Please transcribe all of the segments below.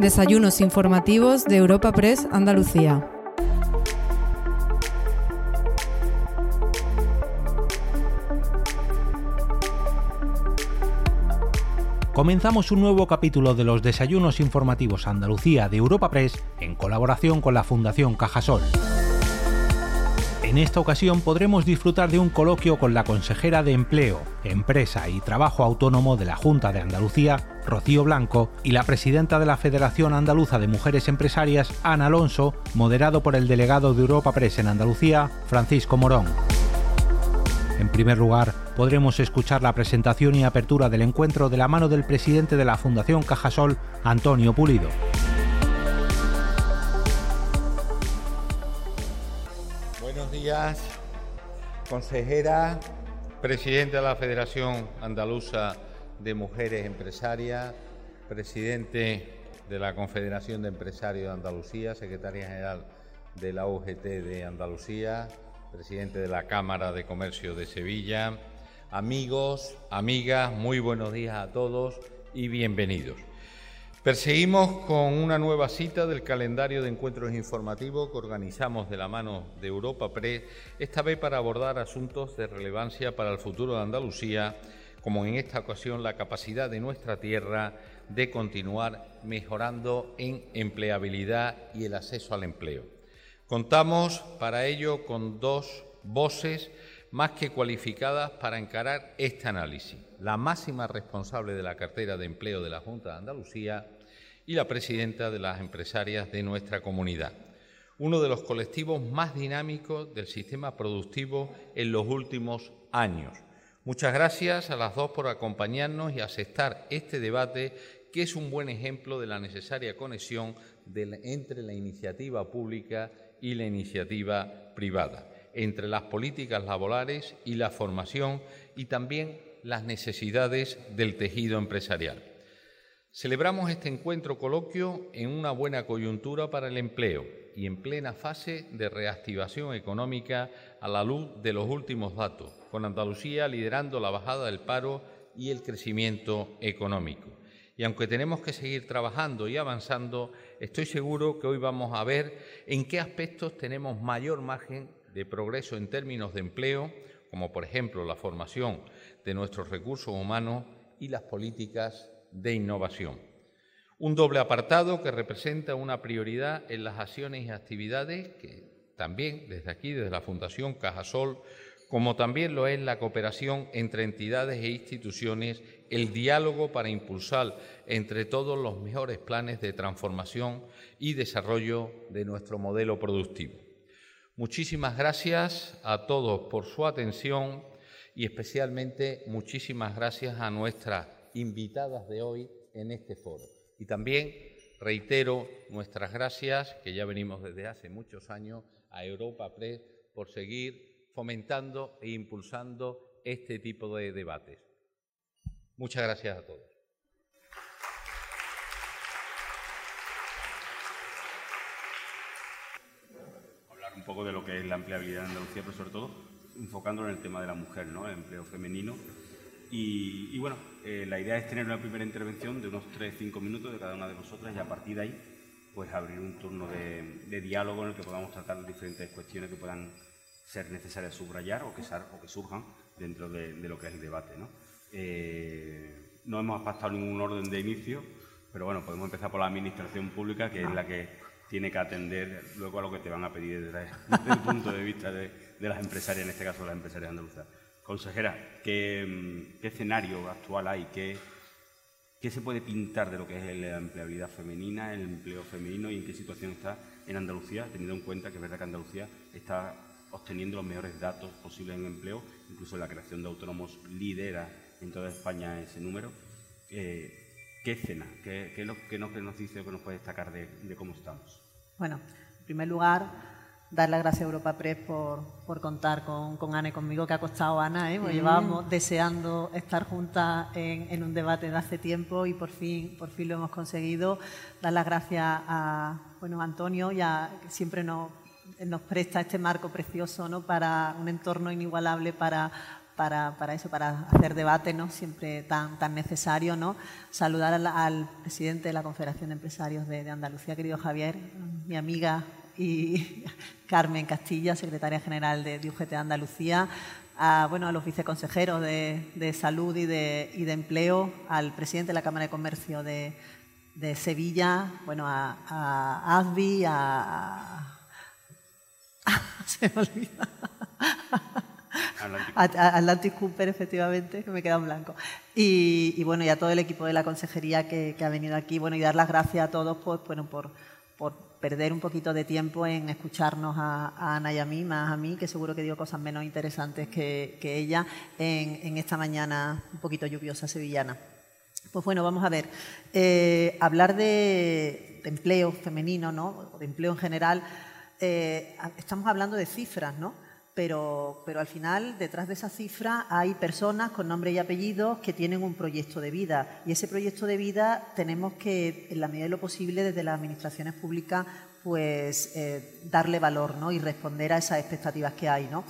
Desayunos informativos de Europa Press Andalucía. Comenzamos un nuevo capítulo de los Desayunos Informativos Andalucía de Europa Press en colaboración con la Fundación Cajasol. En esta ocasión podremos disfrutar de un coloquio con la consejera de Empleo, Empresa y Trabajo Autónomo de la Junta de Andalucía, Rocío Blanco, y la presidenta de la Federación Andaluza de Mujeres Empresarias, Ana Alonso, moderado por el delegado de Europa Press en Andalucía, Francisco Morón. En primer lugar, podremos escuchar la presentación y apertura del encuentro de la mano del presidente de la Fundación Cajasol, Antonio Pulido. consejera, presidente de la Federación Andaluza de Mujeres Empresarias, presidente de la Confederación de Empresarios de Andalucía, secretaria general de la UGT de Andalucía, presidente de la Cámara de Comercio de Sevilla, amigos, amigas, muy buenos días a todos y bienvenidos. Perseguimos con una nueva cita del calendario de encuentros informativos que organizamos de la mano de Europa Press, esta vez para abordar asuntos de relevancia para el futuro de Andalucía, como en esta ocasión la capacidad de nuestra tierra de continuar mejorando en empleabilidad y el acceso al empleo. Contamos para ello con dos voces más que cualificadas para encarar este análisis. La máxima responsable de la cartera de empleo de la Junta de Andalucía y la presidenta de las empresarias de nuestra comunidad, uno de los colectivos más dinámicos del sistema productivo en los últimos años. Muchas gracias a las dos por acompañarnos y aceptar este debate que es un buen ejemplo de la necesaria conexión entre la iniciativa pública y la iniciativa privada entre las políticas laborales y la formación y también las necesidades del tejido empresarial. Celebramos este encuentro coloquio en una buena coyuntura para el empleo y en plena fase de reactivación económica a la luz de los últimos datos, con Andalucía liderando la bajada del paro y el crecimiento económico. Y aunque tenemos que seguir trabajando y avanzando, estoy seguro que hoy vamos a ver en qué aspectos tenemos mayor margen de progreso en términos de empleo, como por ejemplo la formación de nuestros recursos humanos y las políticas de innovación. Un doble apartado que representa una prioridad en las acciones y actividades que también desde aquí, desde la Fundación Cajasol, como también lo es la cooperación entre entidades e instituciones, el diálogo para impulsar entre todos los mejores planes de transformación y desarrollo de nuestro modelo productivo. Muchísimas gracias a todos por su atención y especialmente muchísimas gracias a nuestras invitadas de hoy en este foro. Y también reitero nuestras gracias, que ya venimos desde hace muchos años, a Europa Press por seguir fomentando e impulsando este tipo de debates. Muchas gracias a todos. un poco de lo que es la empleabilidad en Andalucía, pero sobre todo enfocándolo en el tema de la mujer, ¿no? el empleo femenino. Y, bueno, eh, la idea es tener una primera intervención de unos 3-5 minutos de cada una de vosotras y a partir de ahí pues abrir un turno de, diálogo en el que podamos tratar diferentes cuestiones que puedan ser necesarias subrayar o que, o que surjan dentro de, lo que es el debate. ¿no? Eh, no hemos pactado ningún orden de inicio, pero bueno, podemos empezar por la administración pública, que es la que tiene que atender luego a lo que te van a pedir desde, el punto de vista de, las empresarias, en este caso las empresarias andaluzas. Consejera, ¿qué, escenario actual hay? ¿Qué, ¿Qué, se puede pintar de lo que es la empleabilidad femenina, el empleo femenino y en qué situación está en Andalucía, teniendo en cuenta que es verdad que Andalucía está obteniendo los mejores datos posibles en empleo, incluso la creación de autónomos lidera en toda España ese número? Eh, ¿Qué escena? ¿Qué, es lo que nos, dice o que nos puede destacar de, cómo estamos? Bueno, en primer lugar, dar las gracias a Europa Press por, contar con, Ana y conmigo, que ha costado Ana, ¿eh? llevábamos deseando estar juntas en, un debate de hace tiempo y por fin, por fin lo hemos conseguido. Dar las gracias a bueno, Antonio, ya que siempre nos, nos presta este marco precioso ¿no? para un entorno inigualable para para, para, eso, para hacer debate, ¿no? Siempre tan, tan necesario, ¿no? Saludar al, presidente de la Confederación de Empresarios de, Andalucía, querido Javier, mi amiga y Carmen Castilla, secretaria general de, de UGT Andalucía, a, bueno, a los viceconsejeros de, de Salud y de, y de, Empleo, al presidente de la Cámara de Comercio de, Sevilla, bueno, a, a ASBI, a, se me olvida. Atlantic. Cooper, efectivamente, que me queda en blanco. Y, bueno, y a todo el equipo de la consejería que, ha venido aquí. Bueno, y dar las gracias a todos pues, bueno, por, por perder un poquito de tiempo en escucharnos a, Ana y a mí, más a mí, que seguro que digo cosas menos interesantes que, ella, en, esta mañana un poquito lluviosa sevillana. Pues bueno, vamos a ver. Eh, hablar de, empleo femenino, ¿no? de empleo en general, eh, estamos hablando de cifras, ¿no? Pero, pero al final detrás de esa cifra hay personas con nombre y apellidos que tienen un proyecto de vida y ese proyecto de vida tenemos que, en la medida de lo posible, desde las administraciones públicas, pues eh, darle valor ¿no? y responder a esas expectativas que hay. ¿no?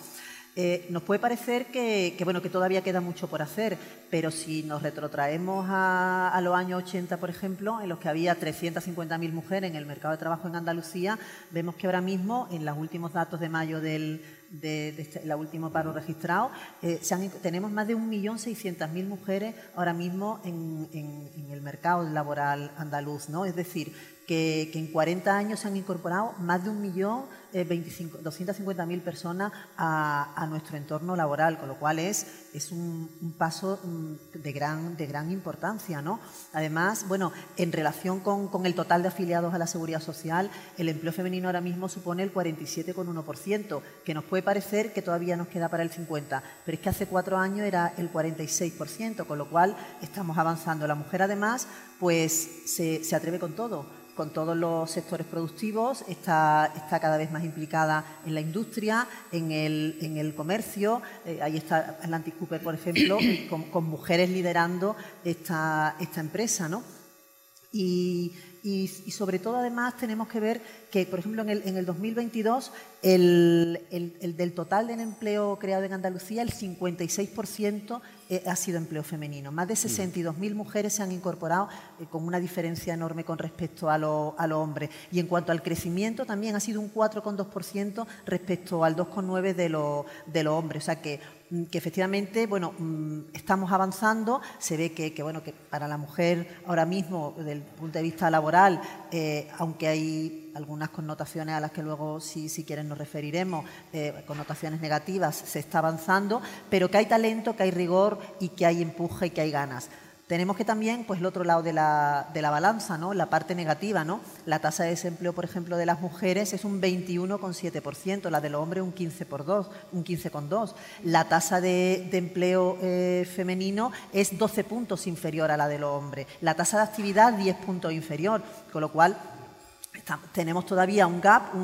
Eh, nos puede parecer que, bueno, que todavía queda mucho por hacer, pero si nos retrotraemos a, a los años 80, por ejemplo, en los que había 350.000 mujeres en el mercado de trabajo en Andalucía, vemos que ahora mismo, en los últimos datos de mayo del, de, este, la último paro registrado, eh, tenemos más de 1.600.000 mujeres ahora mismo en, el mercado laboral andaluz, ¿no? Es decir, que, en 40 años se han incorporado más de 1.250.000 eh, personas a, nuestro entorno laboral, con lo cual es, es un, paso mm, de gran, de gran importancia, ¿no? Además, bueno, en relación con, el total de afiliados a la Seguridad Social, el empleo femenino ahora mismo supone el 47,1%, que nos puede puede parecer que todavía nos queda para el 50%, pero es que hace cuatro años era el 46%, con lo cual estamos avanzando. La mujer, además, pues se, atreve con todo, con todos los sectores productivos, está, está, cada vez más implicada en la industria, en el, en el comercio. Eh, ahí está Atlantic Cooper, por ejemplo, con, con mujeres liderando esta, esta empresa, ¿no? Y, y, sobre todo, además, tenemos que ver que, por ejemplo, en el, en el 2022, el, el, del total de empleo creado en Andalucía, el 56% eh, ha sido empleo femenino. Más de 62.000 mujeres se han incorporado eh, con una diferencia enorme con respecto a los a hombres. Y en cuanto al crecimiento, también ha sido un 4,2% respecto al 2,9% de los de los hombres. O sea que Mm, que efectivamente, bueno, mm, estamos avanzando, se ve que, bueno, que para la mujer ahora mismo, desde el punto de vista laboral, eh, aunque hay algunas connotaciones a las que luego, si, si quieren, nos referiremos, eh, connotaciones negativas, se está avanzando, pero que hay talento, que hay rigor y que hay empuje y que hay ganas. Tenemos que también, pues el otro lado de la, de la balanza, ¿no? la parte negativa. ¿no? La tasa de desempleo, por ejemplo, de las mujeres es un 21,7%, la de los hombres un 15,2%. Por un 15 la tasa de, empleo eh, femenino es 12 puntos inferior a la de los hombres. La tasa de actividad 10 puntos inferior, con lo cual tenemos todavía un gap,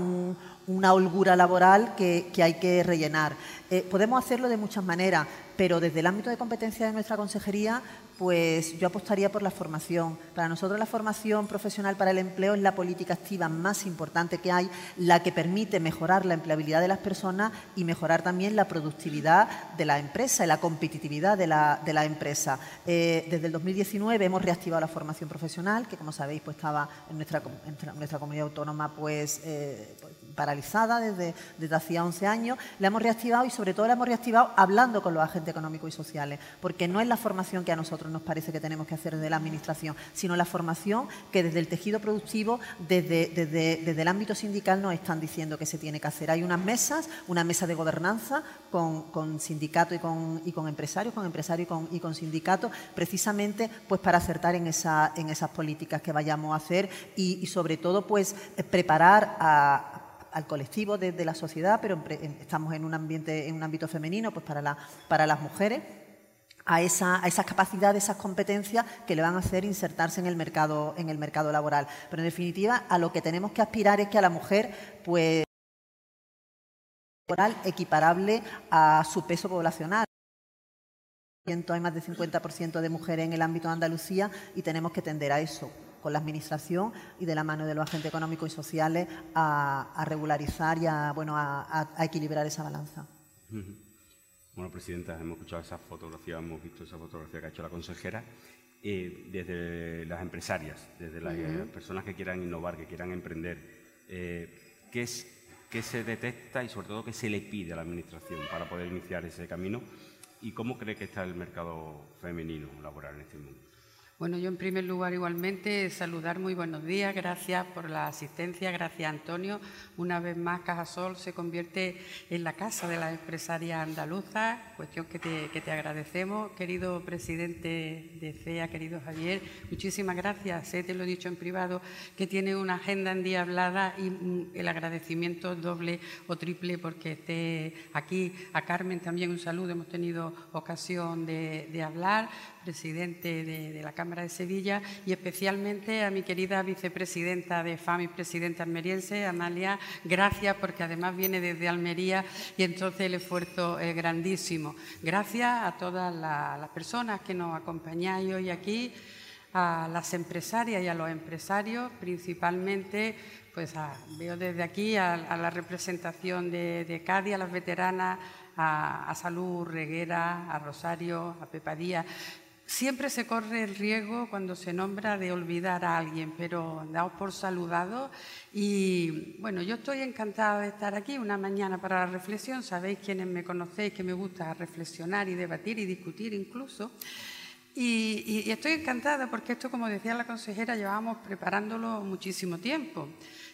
una holgura laboral que, hay que rellenar. Eh, podemos hacerlo de muchas maneras, pero desde el ámbito de competencia de nuestra consejería pues yo apostaría por la formación. Para nosotros la formación profesional para el empleo es la política activa más importante que hay, la que permite mejorar la empleabilidad de las personas y mejorar también la productividad de la empresa y la competitividad de la, de la empresa. Eh, desde el 2019 hemos reactivado la formación profesional, que como sabéis pues estaba en nuestra, nuestra comunidad autónoma pues, eh, pues paralizada desde, desde hacía 11 años. La hemos reactivado y sobre todo la hemos reactivado hablando con los agentes económicos y sociales, porque no es la formación que a nosotros nos parece que tenemos que hacer desde la Administración, sino la formación que desde el tejido productivo, desde, desde, el ámbito sindical nos están diciendo que se tiene que hacer. Hay unas mesas, una mesa de gobernanza con, con sindicatos y con, y con empresarios, con empresarios y con, y con sindicatos, precisamente pues para acertar en, esa, en esas políticas que vayamos a hacer y, sobre todo pues preparar al colectivo de, la sociedad, pero estamos en un ambiente, en un ámbito femenino, pues para, la, para las mujeres a, esa, a esas capacidades, esas competencias que le van a hacer insertarse en el mercado, en el mercado laboral. Pero en definitiva, a lo que tenemos que aspirar es que a la mujer, pues, equiparable a su peso poblacional. Hay más del 50% de mujeres en el ámbito de Andalucía y tenemos que tender a eso con la Administración y de la mano de los agentes económicos y sociales a, regularizar y a, bueno, a, equilibrar esa balanza. Bueno, Presidenta, hemos escuchado esa fotografía, hemos visto esa fotografía que ha hecho la consejera. Eh, desde las empresarias, desde las personas que quieran innovar, que quieran emprender, eh, ¿qué, es, ¿qué se detecta y sobre todo qué se le pide a la Administración para poder iniciar ese camino? ¿Y cómo cree que está el mercado femenino laboral en este mundo? Bueno, yo en primer lugar igualmente saludar muy buenos días, gracias por la asistencia, gracias Antonio. Una vez más Cajasol se convierte en la casa de las empresarias andaluzas, cuestión que te, que te agradecemos. Querido presidente de CEA, querido Javier, muchísimas gracias. Sé, te lo he dicho en privado, que tiene una agenda endiablada y mm, el agradecimiento doble o triple porque esté aquí. A Carmen también un saludo, hemos tenido ocasión de hablar presidente de, la Cámara de Sevilla, y especialmente a mi querida vicepresidenta de FAM y presidenta almeriense, Amalia, gracias porque además viene desde Almería y entonces el esfuerzo es grandísimo. Gracias a todas las personas que nos acompañáis hoy aquí a las empresarias y a los empresarios, principalmente, pues veo desde aquí a, la representación de, de, Cádiz, a las veteranas, a, a Salud Reguera, a Rosario, a Pepadía, Siempre se corre el riesgo cuando se nombra de olvidar a alguien, pero daos por saludado. Y bueno, yo estoy encantada de estar aquí una mañana para la reflexión. Sabéis quienes me conocéis que me gusta reflexionar y debatir y discutir incluso. Y, y estoy encantada porque esto, como decía la consejera, llevábamos preparándolo muchísimo tiempo.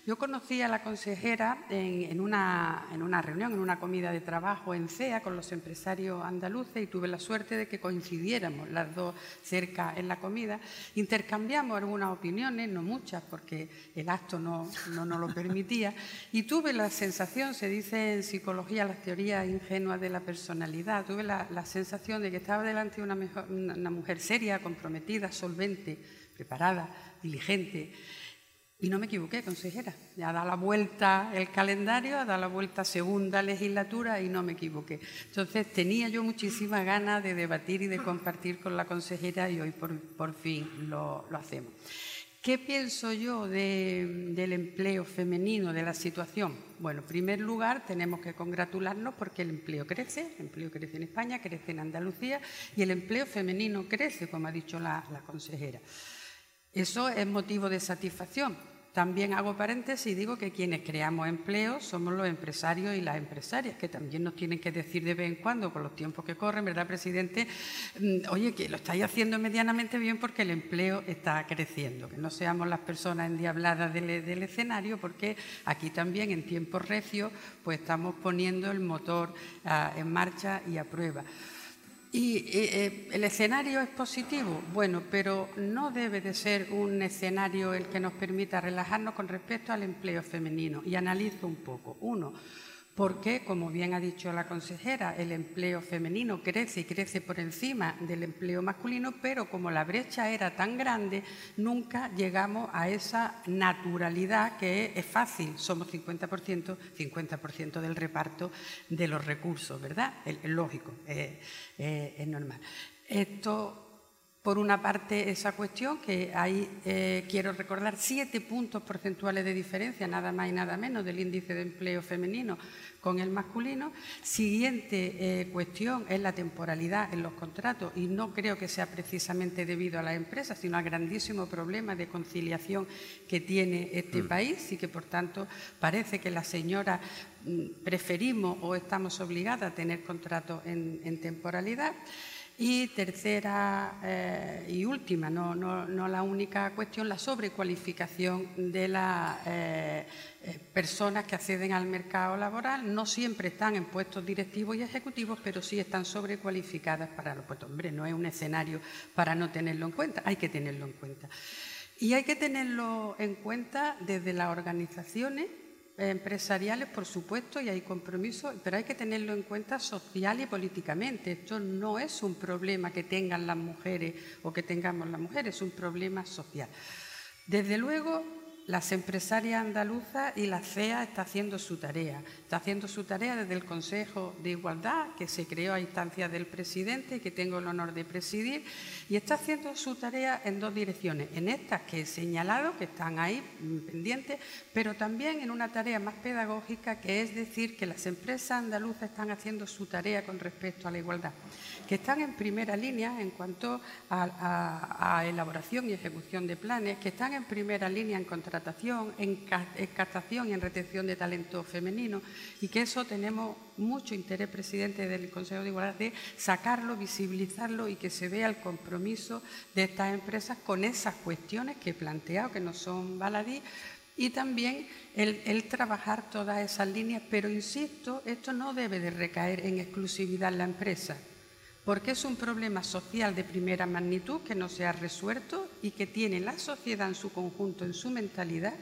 Yo conocí a la consejera en, una, reunión, en una comida de trabajo en CEA con los empresarios andaluces y tuve la suerte de que coincidiéramos las dos cerca en la comida. Intercambiamos algunas opiniones, no muchas porque el acto no, nos lo permitía, y tuve la sensación, se dice en psicología las teorías ingenuas de la personalidad, tuve la, sensación de que estaba delante de una, una mujer seria, comprometida, solvente, preparada, diligente y no me equivoqué, consejera. Ya da la vuelta el calendario, dado la vuelta segunda legislatura y no me equivoqué. Entonces tenía yo muchísimas ganas de debatir y de compartir con la consejera y hoy por, fin lo, hacemos. ¿Qué pienso yo del empleo femenino, de la situación? Bueno, en primer lugar tenemos que congratularnos porque el empleo crece, el empleo crece en España, crece en Andalucía y el empleo femenino crece, como ha dicho la consejera. Eso es motivo de satisfacción, también hago paréntesis y digo que quienes creamos empleo somos los empresarios y las empresarias, que también nos tienen que decir de vez en cuando, con los tiempos que corren, ¿verdad, presidente? Mm, oye, que lo estáis haciendo medianamente bien porque el empleo está creciendo, que no seamos las personas endiabladas del, escenario, porque aquí también en tiempos recios pues estamos poniendo el motor ah, en marcha y a prueba. ¿Y eh, eh, el escenario es positivo? Bueno, pero no debe de ser un escenario el que nos permita relajarnos con respecto al empleo femenino. Y analizo un poco. Uno, porque, como bien ha dicho la consejera, el empleo femenino crece y crece por encima del empleo masculino, pero como la brecha era tan grande, nunca llegamos a esa naturalidad que es fácil, somos 50%, 50% del reparto de los recursos, ¿verdad? Es lógico, es normal. Esto por una parte, esa cuestión, que hay, eh, quiero recordar, siete puntos porcentuales de diferencia, nada más y nada menos, del índice de empleo femenino con el masculino. Siguiente eh, cuestión es la temporalidad en los contratos y no creo que sea precisamente debido a las empresas, sino al grandísimo problema de conciliación que tiene este mm. país y que, por tanto, parece que las señoras mm, preferimos o estamos obligadas a tener contratos en temporalidad. Y tercera eh, y última, no, la única cuestión, la sobrecualificación de las eh, eh, personas que acceden al mercado laboral. No siempre están en puestos directivos y ejecutivos, pero sí están sobrecualificadas para los puestos. Hombre, no es un escenario para no tenerlo en cuenta, hay que tenerlo en cuenta. Y hay que tenerlo en cuenta desde las organizaciones empresariales, por supuesto, y hay compromisos, pero hay que tenerlo en cuenta social y políticamente. Esto no es un problema que tengan las mujeres o que tengamos las mujeres, es un problema social. Desde luego, las empresarias andaluzas y la CEA está haciendo su tarea. Está haciendo su tarea desde el Consejo de Igualdad, que se creó a instancias del presidente que tengo el honor de presidir, y está haciendo su tarea en dos direcciones. En estas que he señalado, que están ahí mm, pendientes, pero también en una tarea más pedagógica, que es decir que las empresas andaluzas están haciendo su tarea con respecto a la igualdad, que están en primera línea en cuanto a, elaboración y ejecución de planes, que están en primera línea en en, captación y en retención de talento femenino, y que eso tenemos mucho interés, presidente del Consejo de Igualdad, de sacarlo, visibilizarlo y que se vea el compromiso de estas empresas con esas cuestiones que he planteado, que no son baladí, y también el, trabajar todas esas líneas, pero insisto, esto no debe de recaer en exclusividad en la empresa, porque es un problema social de primera magnitud que no se ha resuelto y que tiene la sociedad en su conjunto, en su mentalidad,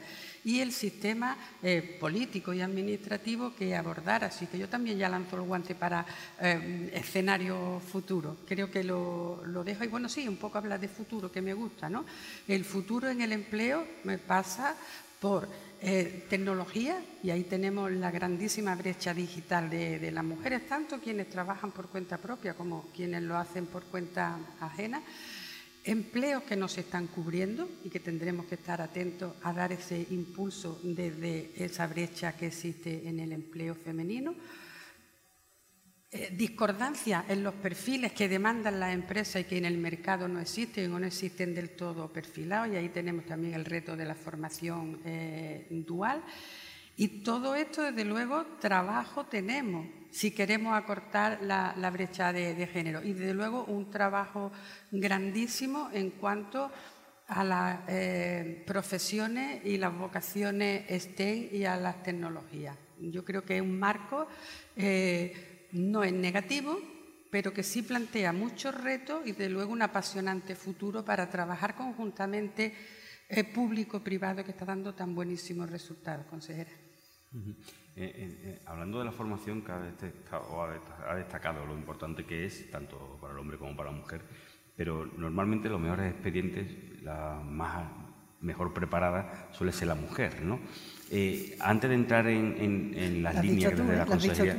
y el sistema eh, político y administrativo que abordar. Así que yo también ya lanzo el guante para eh, escenario futuro. Creo que lo, lo, dejo. Y bueno, sí, un poco hablar de futuro, que me gusta, ¿no? El futuro en el empleo me pasa por eh, tecnología, y ahí tenemos la grandísima brecha digital de, de, las mujeres, tanto quienes trabajan por cuenta propia como quienes lo hacen por cuenta ajena empleos que no se están cubriendo y que tendremos que estar atentos a dar ese impulso desde esa brecha que existe en el empleo femenino. Eh, discordancia en los perfiles que demandan las empresas y que en el mercado no existen o no existen del todo perfilados y ahí tenemos también el reto de la formación eh, dual. Y todo esto, desde luego, trabajo tenemos si queremos acortar la, brecha de, género. Y desde luego un trabajo grandísimo en cuanto a las eh, profesiones y las vocaciones STEM y a las tecnologías. Yo creo que es un marco, eh, no es negativo, pero que sí plantea muchos retos y desde luego un apasionante futuro para trabajar conjuntamente eh, público-privado que está dando tan buenísimos resultados, consejera. Eh, eh, hablando de la formación, que ha destacado, lo importante que es, tanto para el hombre como para la mujer, pero normalmente los mejores expedientes, la más mejor preparada suele ser la mujer, ¿no? Antes de entrar en, las líneas de la consejería...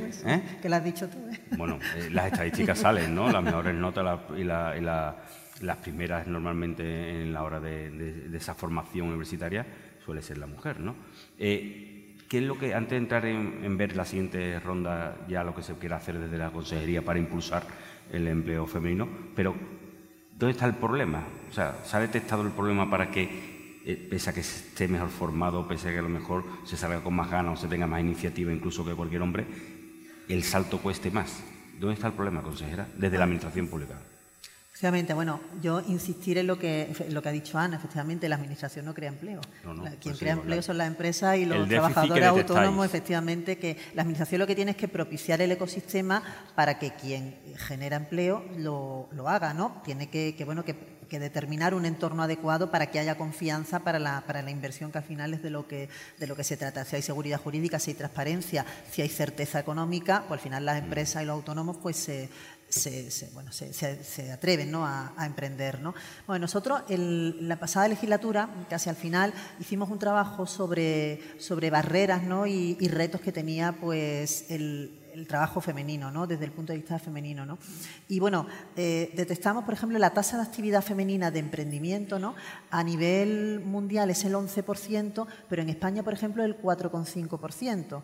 Que lo has dicho tú. Bueno, las estadísticas salen, ¿no? Las mejores notas y, las primeras normalmente en la hora de, esa formación universitaria suele ser la mujer, ¿no? ¿Qué es lo que, antes de entrar en, ver la siguiente ronda, ya lo que se quiere hacer desde la consejería para impulsar el empleo femenino, pero ¿dónde está el problema? O sea, ¿se ha detectado el problema para que, eh, pese a que esté mejor formado, pese a que a lo mejor se salga con más ganas o se tenga más iniciativa incluso que cualquier hombre, el salto cueste más? ¿Dónde está el problema, consejera, desde la Administración Pública? Efectivamente, bueno, yo insistir en lo que, lo que ha dicho Ana, efectivamente, la Administración no crea empleo. Quien pues crea empleo son las empresas y los trabajadores autónomos, efectivamente, que la Administración lo que tiene es que propiciar el ecosistema para que quien genera empleo lo, haga, ¿no? Tiene que, bueno, que, determinar un entorno adecuado para que haya confianza para la, para la inversión, que al final es de lo que, de lo que se trata. Si hay seguridad jurídica, si hay transparencia, si hay certeza económica, pues al final las mm. empresas y los autónomos pues se se, bueno, se, atreven ¿no? a, emprender. ¿no? Bueno, nosotros en la pasada legislatura, casi al final, hicimos un trabajo sobre, sobre barreras ¿no? y, retos que tenía pues, el, trabajo femenino, ¿no? desde el punto de vista femenino. ¿no? Y bueno, eh, detectamos, por ejemplo, la tasa de actividad femenina de emprendimiento ¿no? a nivel mundial es el 11%, pero en España, por ejemplo, el 4,5%.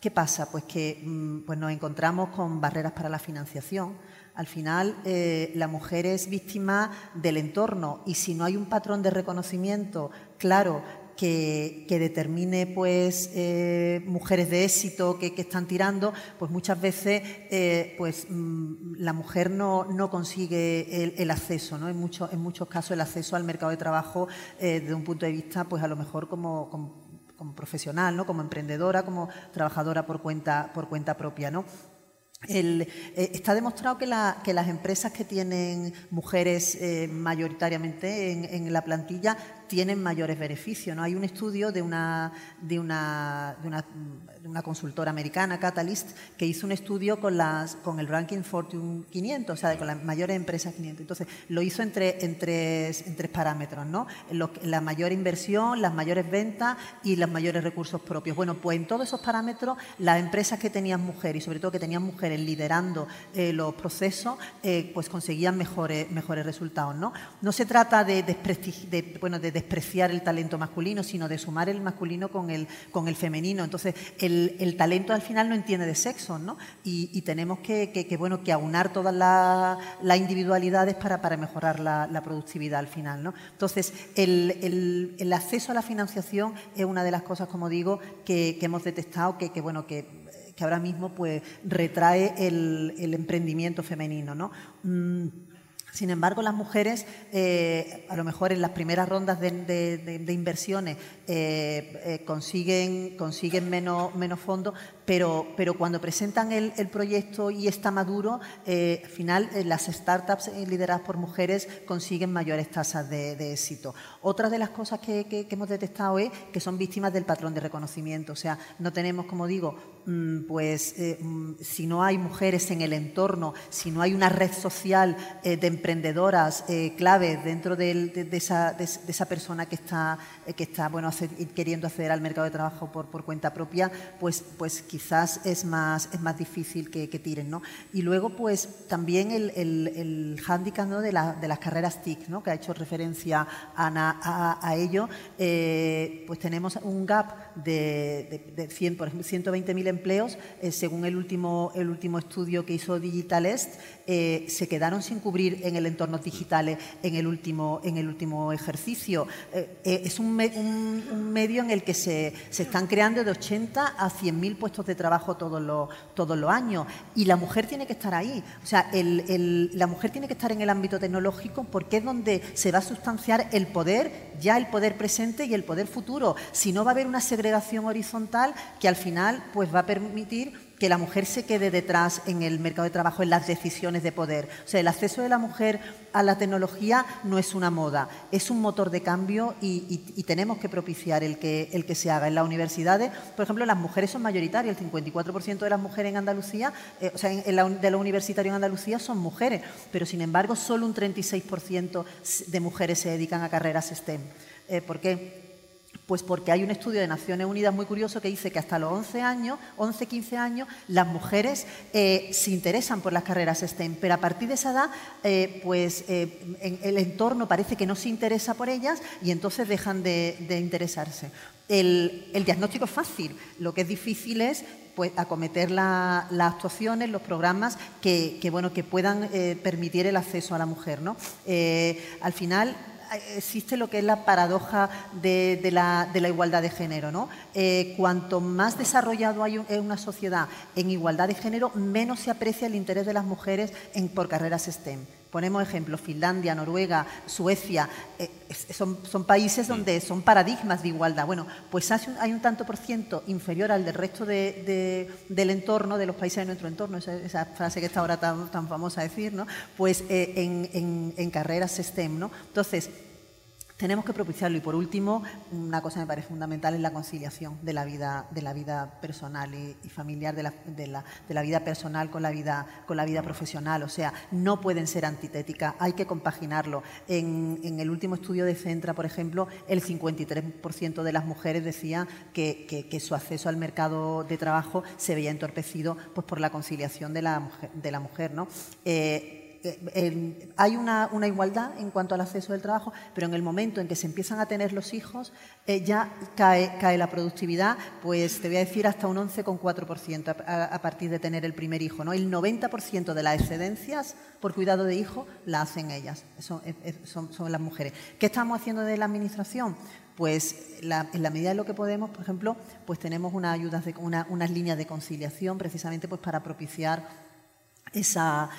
¿Qué pasa? Pues que mm, pues nos encontramos con barreras para la financiación. Al final, eh, la mujer es víctima del entorno y si no hay un patrón de reconocimiento claro que, determine pues, eh, mujeres de éxito que, están tirando, pues muchas veces eh, pues, mm, la mujer no, consigue el, acceso, ¿no? en, muchos, en muchos casos el acceso al mercado de trabajo desde un punto de vista, pues a lo mejor como como profesional, ¿no? como emprendedora, como trabajadora por cuenta, por cuenta propia. ¿no? Eh, está demostrado que, las empresas que tienen mujeres eh, mayoritariamente en, la plantilla tienen mayores beneficios. ¿no? Hay un estudio de una, de una, de una, consultora americana, Catalyst, que hizo un estudio con, las, con el ranking Fortune 500, o sea, con las mayores empresas 500. Entonces, lo hizo en, en, tres, parámetros, ¿no? la mayor inversión, las mayores ventas y los mayores recursos propios. Bueno, pues en todos esos parámetros, las empresas que tenían mujeres y sobre todo que tenían mujeres liderando eh, los procesos, eh, pues conseguían mejores, mejores resultados, ¿no? No se trata de, de, bueno, despreciar el talento masculino, sino de sumar el masculino con el, con el femenino. Entonces, el, el talento al final no entiende de sexo, ¿no? Y, tenemos que, que, bueno, que aunar todas las individualidades para, para mejorar la, productividad al final, ¿no? Entonces, el, el, acceso a la financiación es una de las cosas, como digo, que, hemos detectado que, que bueno, que que ahora mismo pues retrae el, el emprendimiento femenino, ¿no? Mm, sin embargo, las mujeres, eh, a lo mejor en las primeras rondas de, inversiones, eh, eh, consiguen, consiguen menos, menos fondos, pero, pero cuando presentan el, proyecto y está maduro, al final las startups lideradas por mujeres consiguen mayores tasas de, éxito. Otra de las cosas que, hemos detectado es que son víctimas del patrón de reconocimiento. O sea, no tenemos, como digo, mm, pues mm, si no hay mujeres en el entorno, si no hay una red social de emprendedoras eh, claves dentro de, esa, persona que está, eh, que está bueno, queriendo acceder al mercado de trabajo por, cuenta propia, pues, pues quizás es más, es más difícil que, tiren. ¿no? Y luego, pues también el, el, hándicap ¿no? de, las carreras TIC, ¿no? que ha hecho referencia Ana a, ello, eh, pues tenemos un gap de, de, 100, por ejemplo, 120.000 empleos, según el último, el último estudio que hizo Digital Est, se quedaron sin cubrir en el entornos digitales en el último, en el último ejercicio. Eh, eh, es un, medio en el que se, están creando de 80 a 100.000 puestos de trabajo todos los, todos los años y la mujer tiene que estar ahí. O sea, la mujer tiene que estar en el ámbito tecnológico porque es donde se va a sustanciar el poder, ya el poder presente y el poder futuro. Si no va a haber una segregación horizontal que al final pues va a permitir que la mujer se quede detrás en el mercado de trabajo, en las decisiones de poder. O sea, el acceso de la mujer a la tecnología no es una moda, es un motor de cambio y, tenemos que propiciar el que, el que se haga. En las universidades, por ejemplo, las mujeres son mayoritarias, el 54% de las mujeres en Andalucía, eh, o sea, en, de los universitarios en Andalucía son mujeres, pero sin embargo solo un 36% de mujeres se dedican a carreras STEM. Eh, ¿Por qué? Pues porque hay un estudio de Naciones Unidas muy curioso que dice que hasta los 11 años, 11, 15 años, las mujeres eh, se interesan por las carreras STEM, pero a partir de esa edad, eh, pues eh, el entorno parece que no se interesa por ellas y entonces dejan de, interesarse. El, diagnóstico es fácil, lo que es difícil es pues, acometer las actuaciones, los programas que, bueno, que puedan permitir el acceso a la mujer. ¿no? al final, existe lo que es la paradoja de, la, igualdad de género. ¿no? Eh, cuanto más desarrollado hay una sociedad en igualdad de género, menos se aprecia el interés de las mujeres en, por carreras STEM. Ponemos ejemplos, Finlandia, Noruega, Suecia, eh, son, países donde son paradigmas de igualdad. Bueno, pues hay un, tanto por ciento inferior al del resto del entorno, de los países de nuestro entorno, esa, frase que está ahora tan, tan famosa decir, ¿no? Pues eh, en, en, en carreras STEM, ¿no? Entonces, tenemos que propiciarlo. Y por último, una cosa que me parece fundamental es la conciliación de la vida, personal y, familiar, de la, vida personal con la vida, profesional. O sea, no pueden ser antitéticas, hay que compaginarlo. En, el último estudio de Centra, por ejemplo, el 53% de las mujeres decía que, su acceso al mercado de trabajo se veía entorpecido pues, por la conciliación de la mujer. De la mujer ¿no? Eh, eh, hay una, igualdad en cuanto al acceso del trabajo, pero en el momento en que se empiezan a tener los hijos, eh, ya cae, la productividad, pues te voy a decir hasta un 11,4% a, partir de tener el primer hijo. El 90% de las excedencias por cuidado de hijo la hacen ellas, son, son, las mujeres. ¿Qué estamos haciendo de la Administración? Pues en la medida de lo que podemos, por ejemplo, pues tenemos una ayudas unas líneas de conciliación precisamente pues para propiciar esa,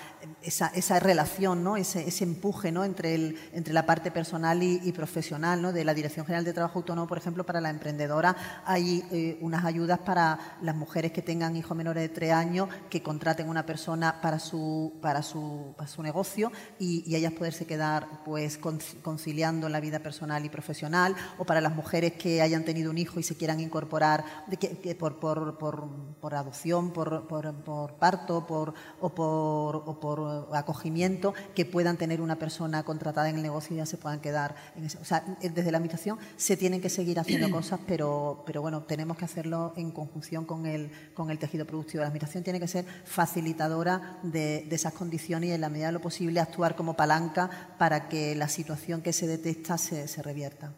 esa, esa, relación, ¿no? ese, ese empuje ¿no? entre, el, entre la parte personal y, profesional. ¿no? De la Dirección General de Trabajo Autónomo, por ejemplo, para la emprendedora hay eh, unas ayudas para las mujeres que tengan hijos menores de tres años, que contraten una persona para su, para su, para su negocio y, y, ellas poderse quedar pues, conciliando la vida personal y profesional, o para las mujeres que hayan tenido un hijo y se quieran incorporar de que, por, por, por, por, adopción, por, por, parto por, o por o por acogimiento que puedan tener una persona contratada en el negocio y ya se puedan quedar en ese. O sea, desde la Administración se tienen que seguir haciendo cosas, pero, pero bueno, tenemos que hacerlo en conjunción con el, con el tejido productivo. La Administración tiene que ser facilitadora de, esas condiciones y en la medida de lo posible actuar como palanca para que la situación que se detecta se, revierta.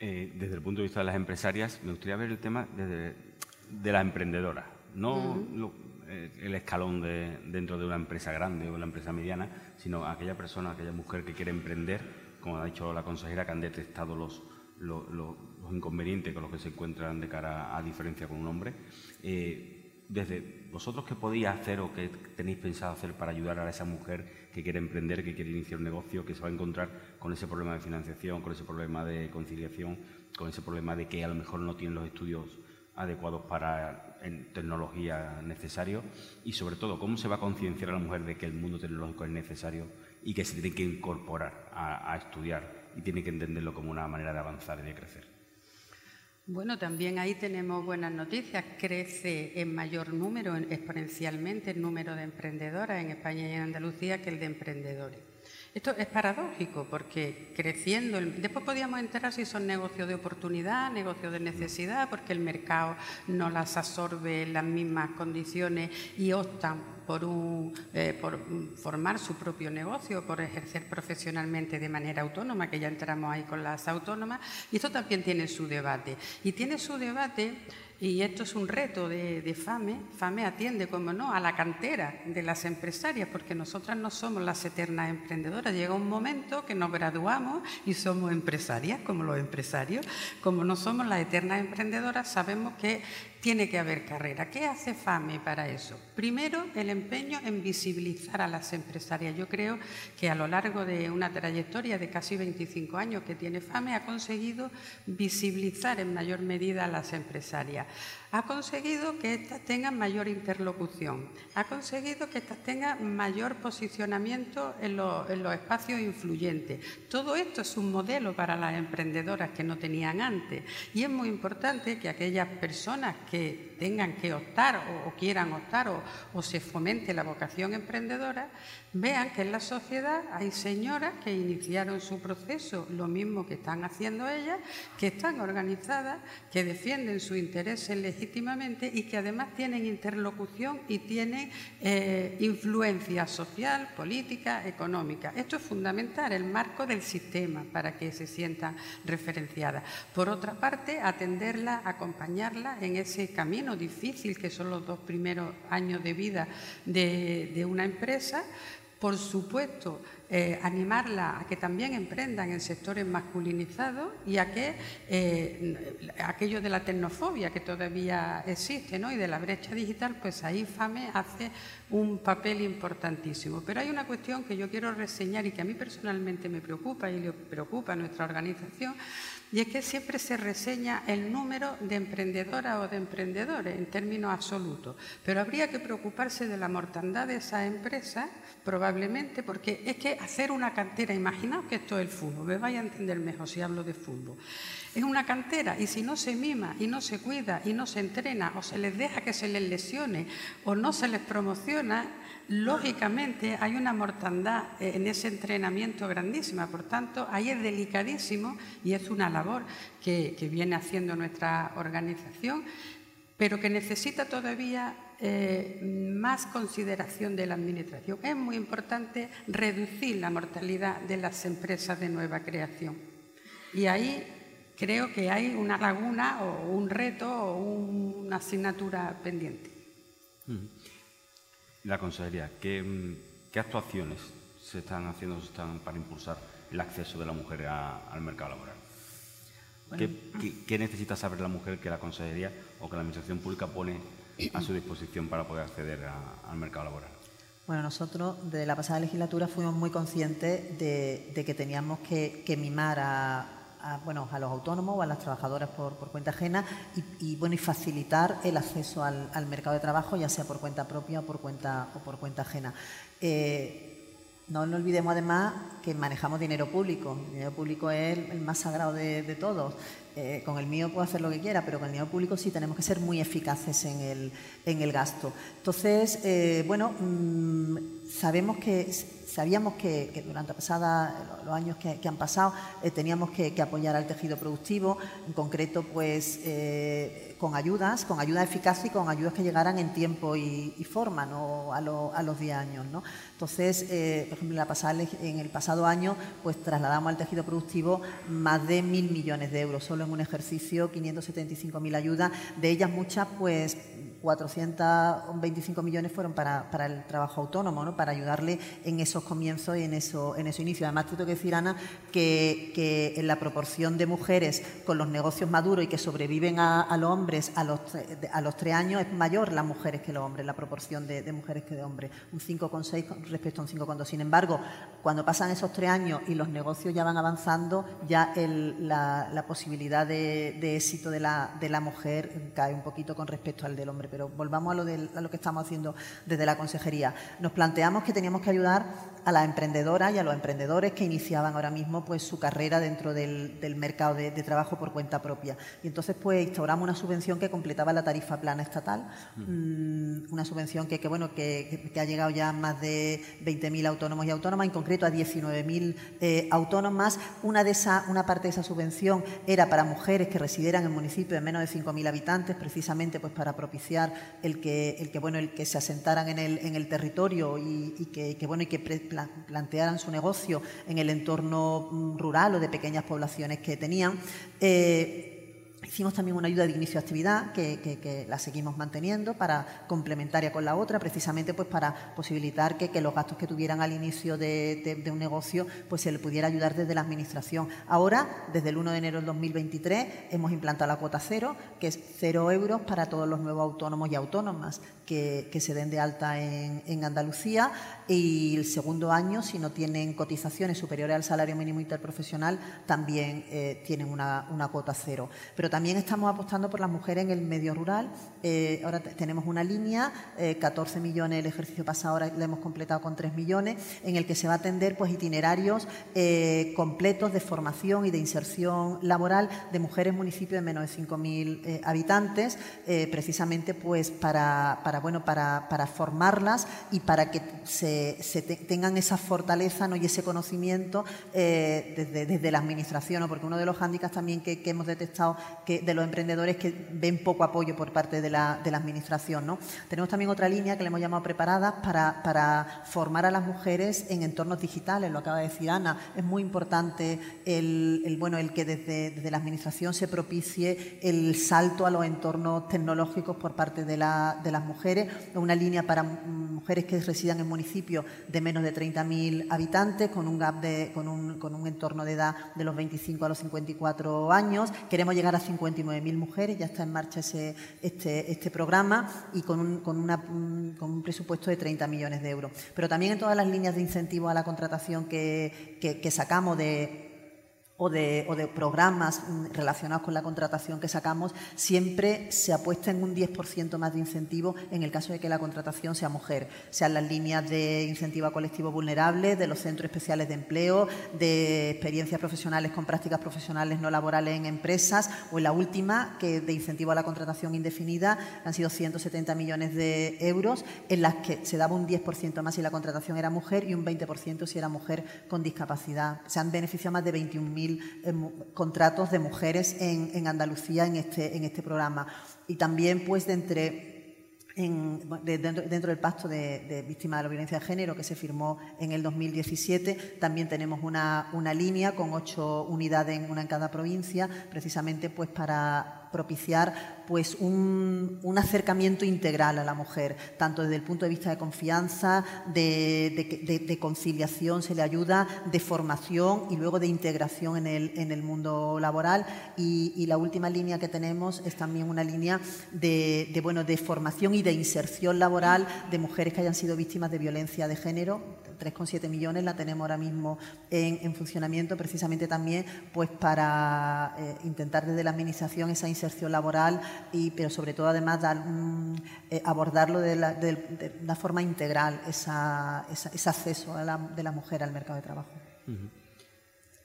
Eh, desde el punto de vista de las empresarias, me gustaría ver el tema de la emprendedora. No el escalón de, dentro de una empresa grande o una empresa mediana, sino aquella persona, aquella mujer que quiere emprender, como ha dicho la consejera, que han detectado los, los, inconvenientes con los que se encuentran de cara a diferencia con un hombre. Eh, desde vosotros, ¿qué podéis hacer o qué tenéis pensado hacer para ayudar a esa mujer que quiere emprender, que quiere iniciar un negocio, que se va a encontrar con ese problema de financiación, con ese problema de conciliación, con ese problema de que a lo mejor no tiene los estudios adecuados para en tecnología necesario y sobre todo cómo se va a concienciar a la mujer de que el mundo tecnológico es necesario y que se tiene que incorporar a, estudiar y tiene que entenderlo como una manera de avanzar y de crecer. Bueno, también ahí tenemos buenas noticias. Crece en mayor número, exponencialmente, el número de emprendedoras en España y en Andalucía que el de emprendedores. Esto es paradójico porque creciendo, después podíamos enterar si son negocios de oportunidad, negocios de necesidad, porque el mercado no las absorbe en las mismas condiciones y optan por, un, eh, por formar su propio negocio, por ejercer profesionalmente de manera autónoma, que ya entramos ahí con las autónomas, y esto también tiene su debate. Y tiene su debate y esto es un reto de, FAME. FAME atiende, como no, a la cantera de las empresarias, porque nosotras no somos las eternas emprendedoras. Llega un momento que nos graduamos y somos empresarias, como los empresarios. Como no somos las eternas emprendedoras, sabemos que tiene que haber carrera. ¿Qué hace FAME para eso? Primero, el empeño en visibilizar a las empresarias. Yo creo que a lo largo de una trayectoria de casi 25 años que tiene FAME ha conseguido visibilizar en mayor medida a las empresarias ha conseguido que éstas tengan mayor interlocución, ha conseguido que éstas tengan mayor posicionamiento en, los espacios influyentes. Todo esto es un modelo para las emprendedoras que no tenían antes y es muy importante que aquellas personas que tengan que optar o, quieran optar o se fomente la vocación emprendedora vean que en la sociedad hay señoras que iniciaron su proceso, lo mismo que están haciendo ellas, que están organizadas, que defienden sus intereses legítimamente y que además tienen interlocución y tienen eh, influencia social, política, económica. Esto es fundamental, el marco del sistema para que se sientan referenciadas. Por otra parte, atenderla, acompañarla en ese camino difícil que son los dos primeros años de vida de una empresa por supuesto, eh, animarla a que también emprendan en sectores masculinizados y a que eh, aquello de la tecnofobia que todavía existe ¿no? y de la brecha digital, pues ahí FAME hace un papel importantísimo. Pero hay una cuestión que yo quiero reseñar y que a mí personalmente me preocupa y le preocupa a nuestra organización, y es que siempre se reseña el número de emprendedoras o de emprendedores en términos absolutos, pero habría que preocuparse de la mortandad de esas empresas, probablemente, porque es que hacer una cantera, imaginaos que esto es el fútbol, me vaya a entender mejor si hablo de fútbol. Es una cantera y si no se mima y no se cuida y no se entrena o se les deja que se les lesione o no se les promociona, lógicamente hay una mortandad eh, en ese entrenamiento grandísima. Por tanto, ahí es delicadísimo y es una labor que, viene haciendo nuestra organización, pero que necesita todavía eh, más consideración de la Administración. Es muy importante reducir la mortalidad de las empresas de nueva creación. Y ahí creo que hay una laguna o un reto o una asignatura pendiente. La Consejería, ¿qué, actuaciones se están haciendo están para impulsar el acceso de la mujer al mercado laboral? ¿Qué, necesita saber la mujer que la Consejería o que la Administración Pública pone a su disposición para poder acceder al mercado laboral. Bueno, nosotros desde la pasada legislatura fuimos muy conscientes de, que teníamos que, mimar a, bueno, a los autónomos o a las trabajadoras por, cuenta ajena y, bueno, y facilitar el acceso al, mercado de trabajo, ya sea por cuenta propia o por cuenta, o por cuenta ajena. Eh, no nos olvidemos además que manejamos dinero público. El dinero público es el, más sagrado de, todos. Eh, con el mío puedo hacer lo que quiera, pero con el dinero público sí tenemos que ser muy eficaces en el, en el gasto. Entonces, eh, bueno, mm, sabemos que sabíamos que, durante pasada, los años que, han pasado eh, teníamos que, apoyar al tejido productivo, en concreto pues eh, con ayudas, con ayudas eficaces y con ayudas que llegaran en tiempo y, forma ¿no? a, los 10 años. ¿no? Entonces, eh, por ejemplo, en el pasado año pues trasladamos al tejido productivo más de mil millones de euros, solo en un ejercicio 575.000 ayudas, de ellas muchas pues 425 millones fueron para, el trabajo autónomo, ¿no? para ayudarle en esos comienzos y en eso, en ese inicio. Además, tengo que decir, Ana, que, en la proporción de mujeres con los negocios maduros y que sobreviven a, los hombres a los, tres años es mayor las mujeres que los hombres, la proporción de, mujeres que de hombres, un 5,6 respecto a un 5,2. Sin embargo, cuando pasan esos tres años y los negocios ya van avanzando, ya la, posibilidad de, éxito de la mujer cae un poquito con respecto al del hombre pero volvamos a lo, que estamos haciendo desde la consejería. Nos planteamos que teníamos que ayudar a las emprendedoras y a los emprendedores que iniciaban ahora mismo pues, su carrera dentro del, mercado de, trabajo por cuenta propia. Y entonces pues instauramos una subvención que completaba la tarifa plana estatal, mm, una subvención que, bueno, que, ha llegado ya a más de 20.000 autónomos y autónomas, en concreto a 19.000 eh, autónomas. Una, de esa, una parte de esa subvención era para mujeres que residieran en municipios de menos de 5.000 habitantes, precisamente pues para propiciar el que, el que, bueno, el que se asentaran en el, en el territorio y, que, bueno, y que plantearan su negocio en el entorno mm, rural o de pequeñas poblaciones que tenían. Eh, Hicimos también una ayuda de inicio de actividad que, la seguimos manteniendo para complementaria con la otra, precisamente pues para posibilitar que, los gastos que tuvieran al inicio de, un negocio pues se le pudiera ayudar desde la administración. Ahora, desde el 1 de enero del 2023, hemos implantado la cuota cero, que es cero euros para todos los nuevos autónomos y autónomas que, se den de alta en, Andalucía y el segundo año, si no tienen cotizaciones superiores al salario mínimo interprofesional, también eh, tienen una, una cuota cero. Pero estamos apostando por las mujeres en el medio rural. Eh, ahora tenemos una línea, 14 eh, millones el ejercicio pasado, ahora lo hemos completado con 3 millones, en el que se va a atender pues, itinerarios eh, completos de formación y de inserción laboral de mujeres municipios de menos de 5.000 habitantes, precisamente pues, para, bueno, para, para, formarlas y para que se, tengan esa fortaleza ¿no? y ese conocimiento desde, desde, la administración, porque uno de los hándicaps también que hemos detectado de los emprendedores que ven poco apoyo por parte de la, Administración. ¿no? Tenemos también otra línea que le hemos llamado preparadas para, formar a las mujeres en entornos digitales, lo acaba de decir Ana. Es muy importante el, bueno, el que desde, la Administración se propicie el salto a los entornos tecnológicos por parte de, las mujeres. Una línea para mujeres que residan en municipios de menos de 30.000 habitantes, con un gap de, con un, con un entorno de edad de los 25 a los 54 años. Queremos llegar a 59.000 mujeres, ya está en marcha ese, este, este programa y con un, con, una, con un presupuesto de 30 millones de euros. Pero también en todas las líneas de incentivo a la contratación que, que sacamos de o de, o de, programas relacionados con la contratación que sacamos, siempre se apuesta en un 10% más de incentivo en el caso de que la contratación sea mujer, sean las líneas de incentivo a colectivos vulnerables, de los centros especiales de empleo, de experiencias profesionales con prácticas profesionales no laborales en empresas, o en la última, que de incentivo a la contratación indefinida, han sido 170 millones de euros, en las que se daba un 10% más si la contratación era mujer y un 20% si era mujer con discapacidad. Se han beneficiado más de 21.000 eh, contratos de mujeres en, Andalucía en este, en este programa. Y también, pues, de entre dentro, del pacto de, víctimas de la violencia de género que se firmó en el 2017, también tenemos una, una línea con ocho unidades, una en cada provincia, precisamente pues para propiciar pues un, acercamiento integral a la mujer, tanto desde el punto de vista de confianza, de, conciliación, se le ayuda, de formación y luego de integración en el, en el mundo laboral. Y, la última línea que tenemos es también una línea de, bueno, de formación y de inserción laboral de mujeres que hayan sido víctimas de violencia de género 3,7 millones la tenemos ahora mismo en, funcionamiento precisamente también pues para eh, intentar desde la administración esa inserción laboral y pero sobre todo además eh, abordarlo de la, forma integral ese acceso de la mujer al mercado de trabajo.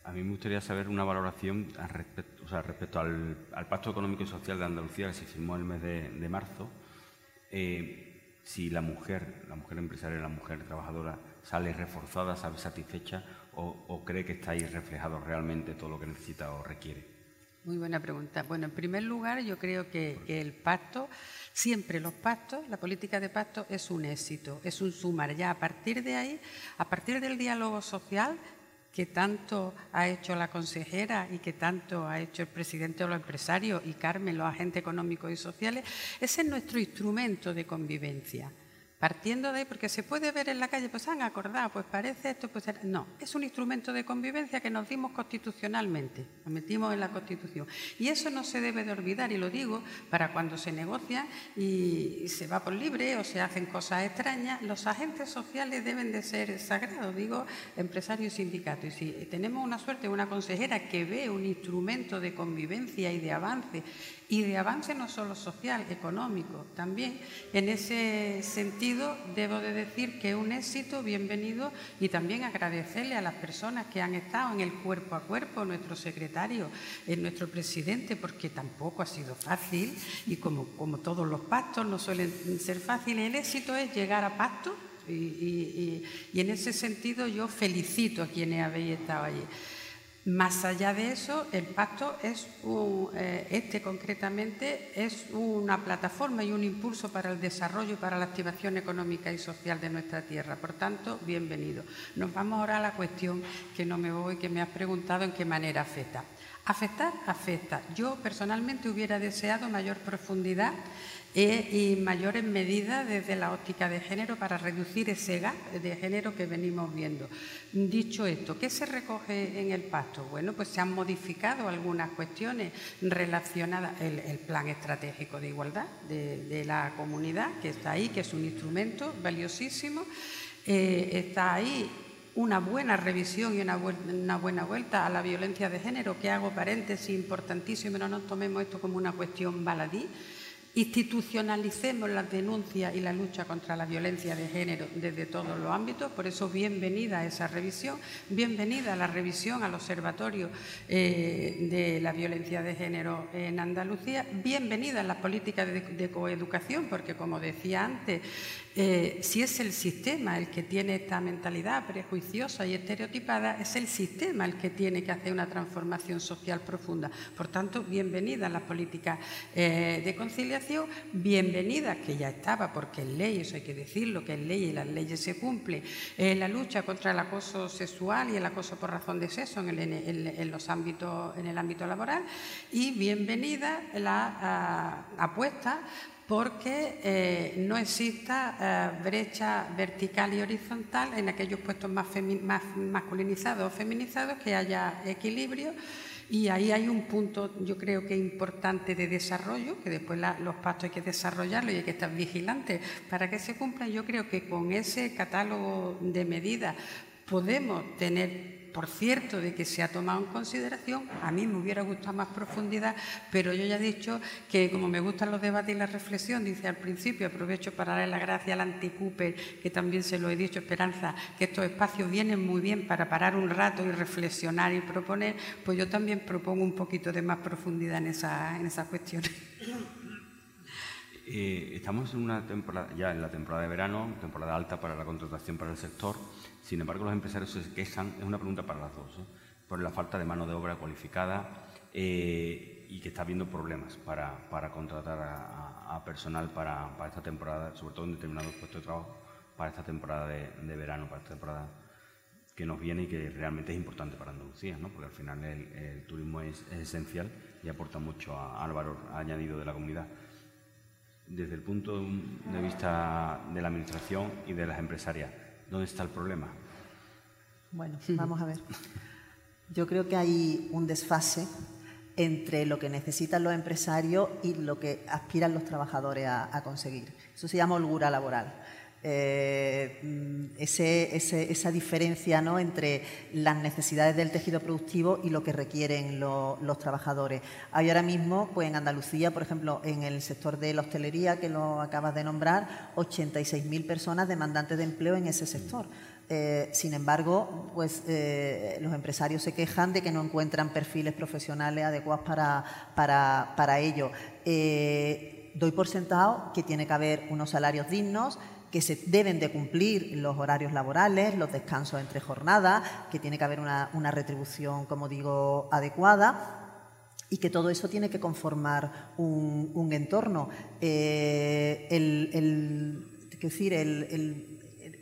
A mí me gustaría saber una valoración respecto, al, Pacto Económico y Social de Andalucía que se firmó el mes de, marzo. Eh, si la mujer, la mujer empresaria, la mujer trabajadora, sale reforzada, sale satisfecha o, cree que está ahí reflejado realmente todo lo que necesita o requiere? Muy buena pregunta. Bueno, en primer lugar, yo creo que, el pacto, siempre los pactos, la política de pacto es un éxito, es un sumar. Ya a partir de ahí, a partir del diálogo social, que tanto ha hecho la consejera y que tanto ha hecho el presidente de los empresarios y Carmen, los agentes económicos y sociales, ese es nuestro instrumento de convivencia. Partiendo de ahí, porque se puede ver en la calle, pues han acordado, pues parece esto, pues no, es un instrumento de convivencia que nos dimos constitucionalmente, nos metimos en la Constitución. Y eso no se debe de olvidar, y lo digo para cuando se negocia y se va por libre o se hacen cosas extrañas, los agentes sociales deben de ser sagrados, digo, empresarios y sindicatos. Y si tenemos una suerte, una consejera que ve un instrumento de convivencia y de avance y de avance no solo social, económico también. En ese sentido, debo de decir que es un éxito bienvenido y también agradecerle a las personas que han estado en el cuerpo a cuerpo, nuestro secretario, en nuestro presidente, porque tampoco ha sido fácil y como, como todos los pactos no suelen ser fáciles, el éxito es llegar a pactos y en ese sentido yo felicito a quienes habéis estado allí. Más allá de eso, el pacto es eh, este concretamente es una plataforma y un impulso para el desarrollo y para la activación económica y social de nuestra tierra. Por tanto, bienvenido. Nos vamos ahora a la cuestión que no me voy, que me has preguntado en qué manera afecta. Afectar, afecta. Yo personalmente hubiera deseado mayor profundidad e, y mayores medidas desde la óptica de género para reducir ese gap de género que venimos viendo. Dicho esto, ¿qué se recoge en el pacto? Bueno, pues se han modificado algunas cuestiones relacionadas, el, el plan estratégico de igualdad de, la comunidad, que está ahí, que es un instrumento valiosísimo, eh, está ahí una buena revisión y una, buena vuelta a la violencia de género, que hago paréntesis importantísimo, no nos tomemos esto como una cuestión baladí, Institucionalicemos las denuncias y la lucha contra la violencia de género desde todos los ámbitos, por eso bienvenida a esa revisión, bienvenida a la revisión al Observatorio eh, de la Violencia de Género en Andalucía, bienvenida a las políticas de coeducación, porque como decía antes, eh, si es el sistema el que tiene esta mentalidad prejuiciosa y estereotipada, es el sistema el que tiene que hacer una transformación social profunda. Por tanto, bienvenida a las políticas eh, de conciliación, bienvenida, que ya estaba, porque en ley, eso hay que decirlo, que en ley y las leyes se cumplen, eh, la lucha contra el acoso sexual y el acoso por razón de sexo en los ámbitos, en el ámbito laboral, y bienvenida la ah, apuesta porque eh, no exista eh, brecha vertical y horizontal en aquellos puestos más, masculinizados o feminizados, que haya equilibrio. Y ahí hay un punto, yo creo que importante de desarrollo, que después los pactos hay que desarrollarlo y hay que estar vigilantes para que se cumplan. Yo creo que con ese catálogo de medidas podemos tener por cierto, de que se ha tomado en consideración. A mí me hubiera gustado más profundidad, pero yo ya he dicho que como me gustan los debates y la reflexión, dice al principio, aprovecho para darle la gracia al anti-Cooper, que también se lo he dicho, Esperanza, que estos espacios vienen muy bien para parar un rato y reflexionar y proponer, pues yo también propongo un poquito de más profundidad en esa, en esas cuestiones. Eh, estamos en una temporada, ya en la temporada de verano, temporada alta para la contratación para el sector. Sin embargo, los empresarios se quejan, es una pregunta para las dos, ¿eh? por la falta de mano de obra cualificada eh, y que está habiendo problemas para, contratar a, personal para, esta temporada, sobre todo en determinados puestos de trabajo, para esta temporada de, verano, para esta temporada que nos viene y que realmente es importante para Andalucía, ¿no? porque al final el, turismo es, esencial y aporta mucho al valor añadido de la comunidad. Desde el punto de vista de la Administración y de las empresarias, ¿dónde está el problema? Bueno, vamos a ver. Yo creo que hay un desfase entre lo que necesitan los empresarios y lo que aspiran los trabajadores a, conseguir. Eso se llama holgura laboral. Eh, esa diferencia ¿no? entre las necesidades del tejido productivo y lo que requieren los trabajadores. Hay ahora mismo, pues en Andalucía, por ejemplo, en el sector de la hostelería, que lo acabas de nombrar, 86.000 personas demandantes de empleo en ese sector. Eh, sin embargo, pues eh, los empresarios se quejan de que no encuentran perfiles profesionales adecuados para, para, ello. Eh, doy por sentado que tiene que haber unos salarios dignos, que se deben de cumplir los horarios laborales, los descansos entre jornadas, que tiene que haber una, retribución, como digo, adecuada y que todo eso tiene que conformar un, entorno. el, decir, el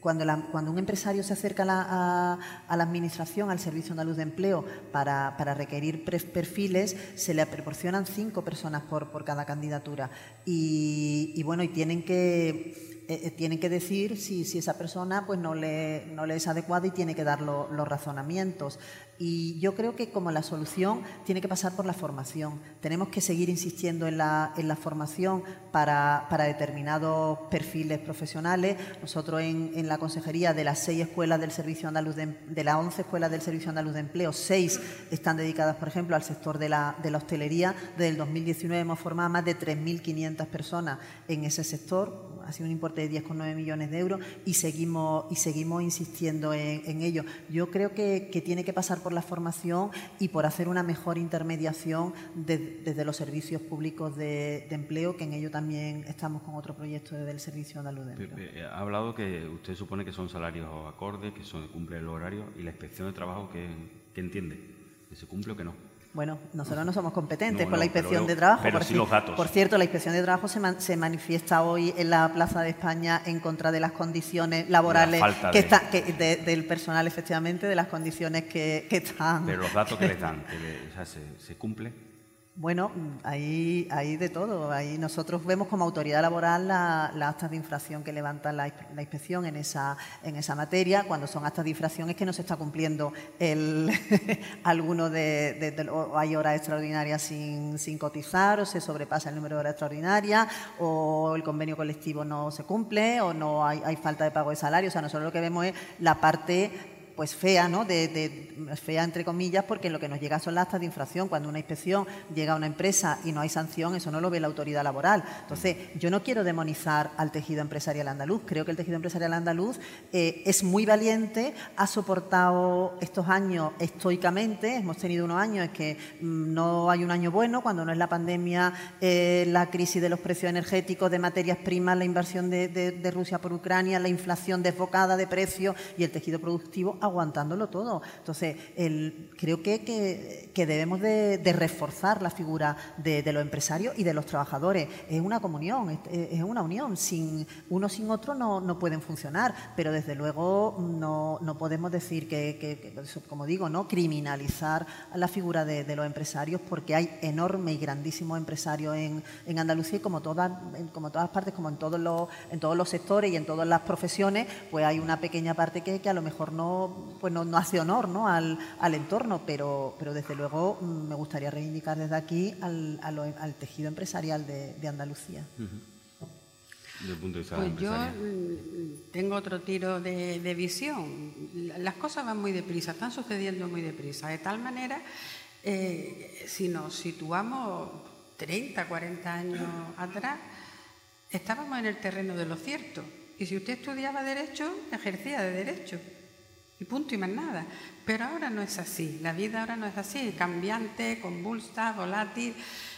cuando, un empresario se acerca a la, Administración, al Servicio Andaluz de Empleo, para, requerir perfiles, se le proporcionan cinco personas por, cada candidatura. Y, bueno, y tienen que, eh, eh, tienen que decir si, esa persona pues, no, le, no le es adecuada y tiene que dar los razonamientos. Y yo creo que como la solución tiene que pasar por la formación. Tenemos que seguir insistiendo en la, en la formación para, para, determinados perfiles profesionales. Nosotros en, en, la consejería de las seis escuelas del Servicio Andaluz de, las once escuelas del Servicio Andaluz de Empleo, seis están dedicadas, por ejemplo, al sector de la, de la hostelería. Desde el 2019 hemos formado más de 3.500 personas en ese sector. Ha sido un importe de 10,9 millones de euros y seguimos, y seguimos insistiendo en, en ello. Yo creo que, que tiene que pasar por la formación y por hacer una mejor intermediación desde los servicios públicos de, empleo, que en ello también estamos con otro proyecto del Servicio Andaluz de Empleo. Ha hablado que usted supone que son salarios acordes, que son, cumple el horario y la inspección de trabajo que, que entiende, que se cumple o que no. Bueno, nosotros no somos competentes con la inspección de trabajo. Pero por, los datos. por cierto, la inspección de trabajo se, manifiesta hoy en la Plaza de España en contra de las condiciones laborales que está, del personal, efectivamente, de las condiciones que, están. Pero los datos que les dan, ¿se, ¿se cumple? Bueno, hay, hay de todo. Ahí nosotros vemos como autoridad laboral las la actas de infracción que levanta la, inspección en esa, en esa materia. Cuando son actas de infracción es que no se está cumpliendo el, alguno de, o hay horas extraordinarias sin, sin, cotizar o se sobrepasa el número de horas extraordinarias o el convenio colectivo no se cumple o no hay, hay falta de pago de salario. O sea, nosotros lo que vemos es la parte pues fea, ¿no? De, fea entre comillas, porque lo que nos llega son las actas de infracción. Cuando una inspección llega a una empresa y no hay sanción, eso no lo ve la autoridad laboral. Entonces, yo no quiero demonizar al tejido empresarial andaluz. Creo que el tejido empresarial andaluz eh, es muy valiente, ha soportado estos años estoicamente. Hemos tenido unos años en que mm, no hay un año bueno, cuando no es la pandemia, eh, la crisis de los precios energéticos, de materias primas, la inversión de, de Rusia por Ucrania, la inflación desbocada de precios y el tejido productivo aguantándolo todo. Entonces, creo que, debemos de, reforzar la figura de, los empresarios y de los trabajadores. Es una comunión, es, una unión. Sin uno sin otro no, pueden funcionar, pero desde luego no, podemos decir que, como digo, no criminalizar la figura de, los empresarios porque hay enorme y grandísimos empresarios en, Andalucía y como todas, como todas partes, como en todos los, en todos los sectores y en todas las profesiones, pues hay una pequeña parte que, que a lo mejor no pues no, hace honor ¿no? Al, entorno, pero, pero desde luego mm, me gustaría reivindicar desde aquí al, tejido empresarial de, Andalucía. pues yo mm, tengo otro tiro de, visión. Las cosas van muy deprisa, están sucediendo muy deprisa. De tal manera, eh, si nos situamos 30, 40 años atrás, estábamos en el terreno de lo cierto. Y si usted estudiaba Derecho, ejercía de Derecho y punto y más nada. Pero ahora no es así, la vida ahora no es así, cambiante, convulsa, volátil,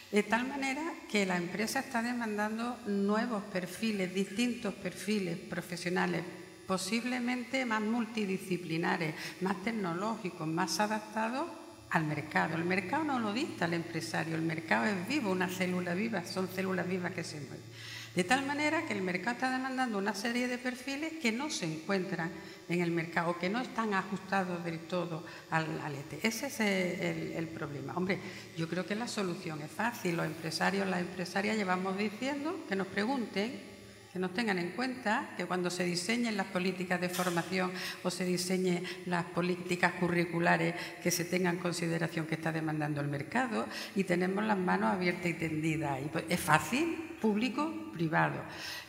de tal manera que la empresa está demandando nuevos perfiles, distintos perfiles profesionales, posiblemente más multidisciplinares, más tecnológicos, más adaptados al mercado. El mercado no lo dicta el empresario, el mercado es vivo, una célula viva, son células vivas que se mueven. De tal manera que el mercado está demandando una serie de perfiles que no se encuentran en el mercado, que no están ajustados del todo al, ETE. Ese es el, problema. Hombre, yo creo que la solución es fácil. Los empresarios, las empresarias llevamos diciendo que nos pregunten que nos tengan en cuenta que cuando se diseñen las políticas de formación o se diseñen las políticas curriculares que se tengan en consideración que está demandando el mercado y tenemos las manos abiertas y tendidas. Y pues, es fácil, público, privado.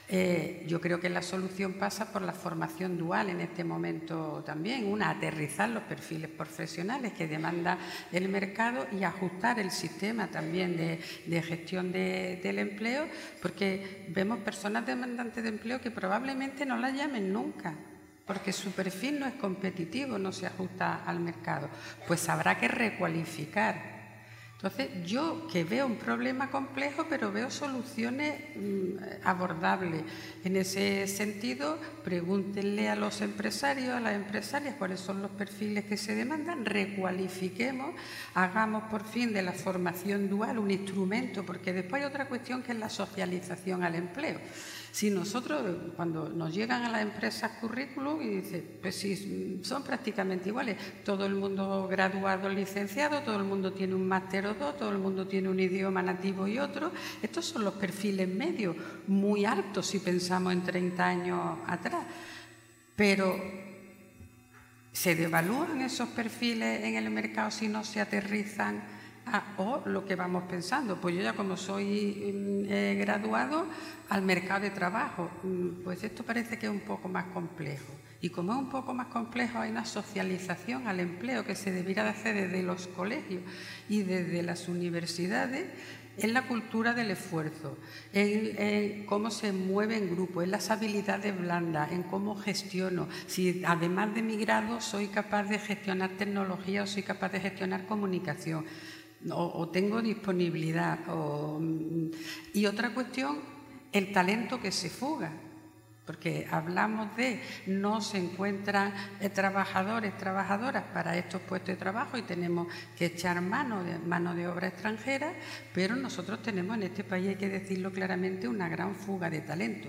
Eh, yo creo que la solución pasa por la formación dual en este momento también, una, aterrizar los perfiles profesionales que demanda el mercado y ajustar el sistema también de, gestión del empleo, porque vemos personas demandantes de empleo que probablemente no las llamen nunca, porque su perfil no es competitivo, no se ajusta al mercado. Pues habrá que recualificar entonces, yo que veo un problema complejo, pero veo soluciones mm, abordables. En ese sentido, pregúntenle a los empresarios, a las empresarias, cuáles son los perfiles que se demandan, recualifiquemos, hagamos por fin de la formación dual un instrumento, porque después hay otra cuestión que es la socialización al empleo. Si nosotros, cuando nos llegan a las empresas currículum y dicen, pues sí, son prácticamente iguales, todo el mundo graduado, licenciado, todo el mundo tiene un máster o dos, todo el mundo tiene un idioma nativo y otro, estos son los perfiles medios, muy altos si pensamos en 30 años atrás. Pero ¿se devalúan esos perfiles en el mercado si no se aterrizan o lo que vamos pensando, pues yo ya como soy mm, eh, graduado al mercado de trabajo, mm, pues esto parece que es un poco más complejo. Y como es un poco más complejo, hay una socialización al empleo que se debiera de hacer desde los colegios y desde las universidades en la cultura del esfuerzo, en, cómo se mueve en grupo, en las habilidades blandas, en cómo gestiono. Si además de mi grado soy capaz de gestionar tecnología o soy capaz de gestionar comunicación o, tengo disponibilidad. Mm, y otra cuestión, el talento que se fuga. Porque hablamos de no se encuentran eh, trabajadores, trabajadoras para estos puestos de trabajo y tenemos que echar mano de, mano de obra extranjera, pero nosotros tenemos en este país, hay que decirlo claramente, una gran fuga de talento.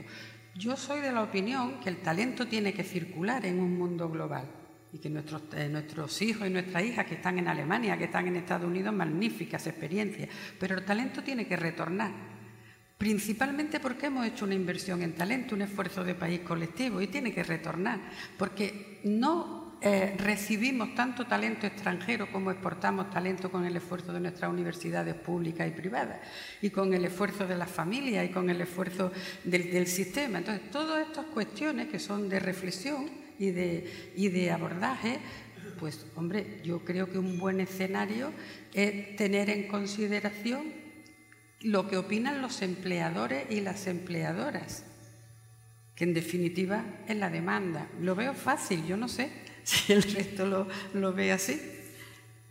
Yo soy de la opinión que el talento tiene que circular en un mundo global y que nuestros, eh, nuestros hijos y nuestras hijas que están en Alemania, que están en Estados Unidos, magníficas experiencias, pero el talento tiene que retornar, principalmente porque hemos hecho una inversión en talento, un esfuerzo de país colectivo y tiene que retornar, porque no eh, recibimos tanto talento extranjero como exportamos talento con el esfuerzo de nuestras universidades públicas y privadas y con el esfuerzo de las familias y con el esfuerzo del, del sistema. Entonces, todas estas cuestiones que son de reflexión, y de, y de abordaje, pues hombre, yo creo que un buen escenario es tener en consideración lo que opinan los empleadores y las empleadoras, que en definitiva es la demanda. Lo veo fácil, yo no sé si el resto lo, lo ve así.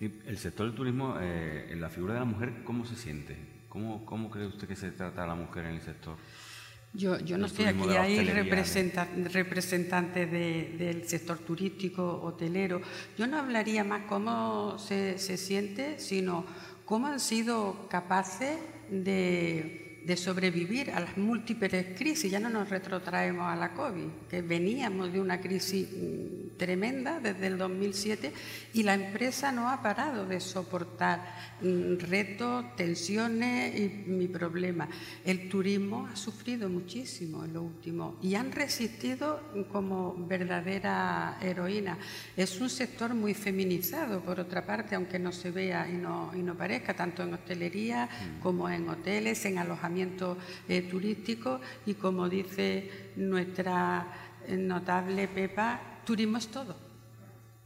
El sector del turismo, eh, en la figura de la mujer, ¿cómo se siente? ¿Cómo, ¿Cómo cree usted que se trata a la mujer en el sector? Yo, yo no sé, aquí hay representantes del sector turístico, hotelero. Yo no hablaría más cómo se, se siente, sino cómo han sido capaces de de sobrevivir a las múltiples crisis. Ya no nos retrotraemos a la COVID, que veníamos de una crisis mm, tremenda desde el 2007 y la empresa no ha parado de soportar mm, retos, tensiones y mi problema. El turismo ha sufrido muchísimo en lo último y han resistido como verdadera heroína. Es un sector muy feminizado, por otra parte, aunque no se vea y no, y no parezca, tanto en hostelería mm. como en hoteles, en eh, turístico y como dice nuestra eh, notable Pepa, turismo es todo.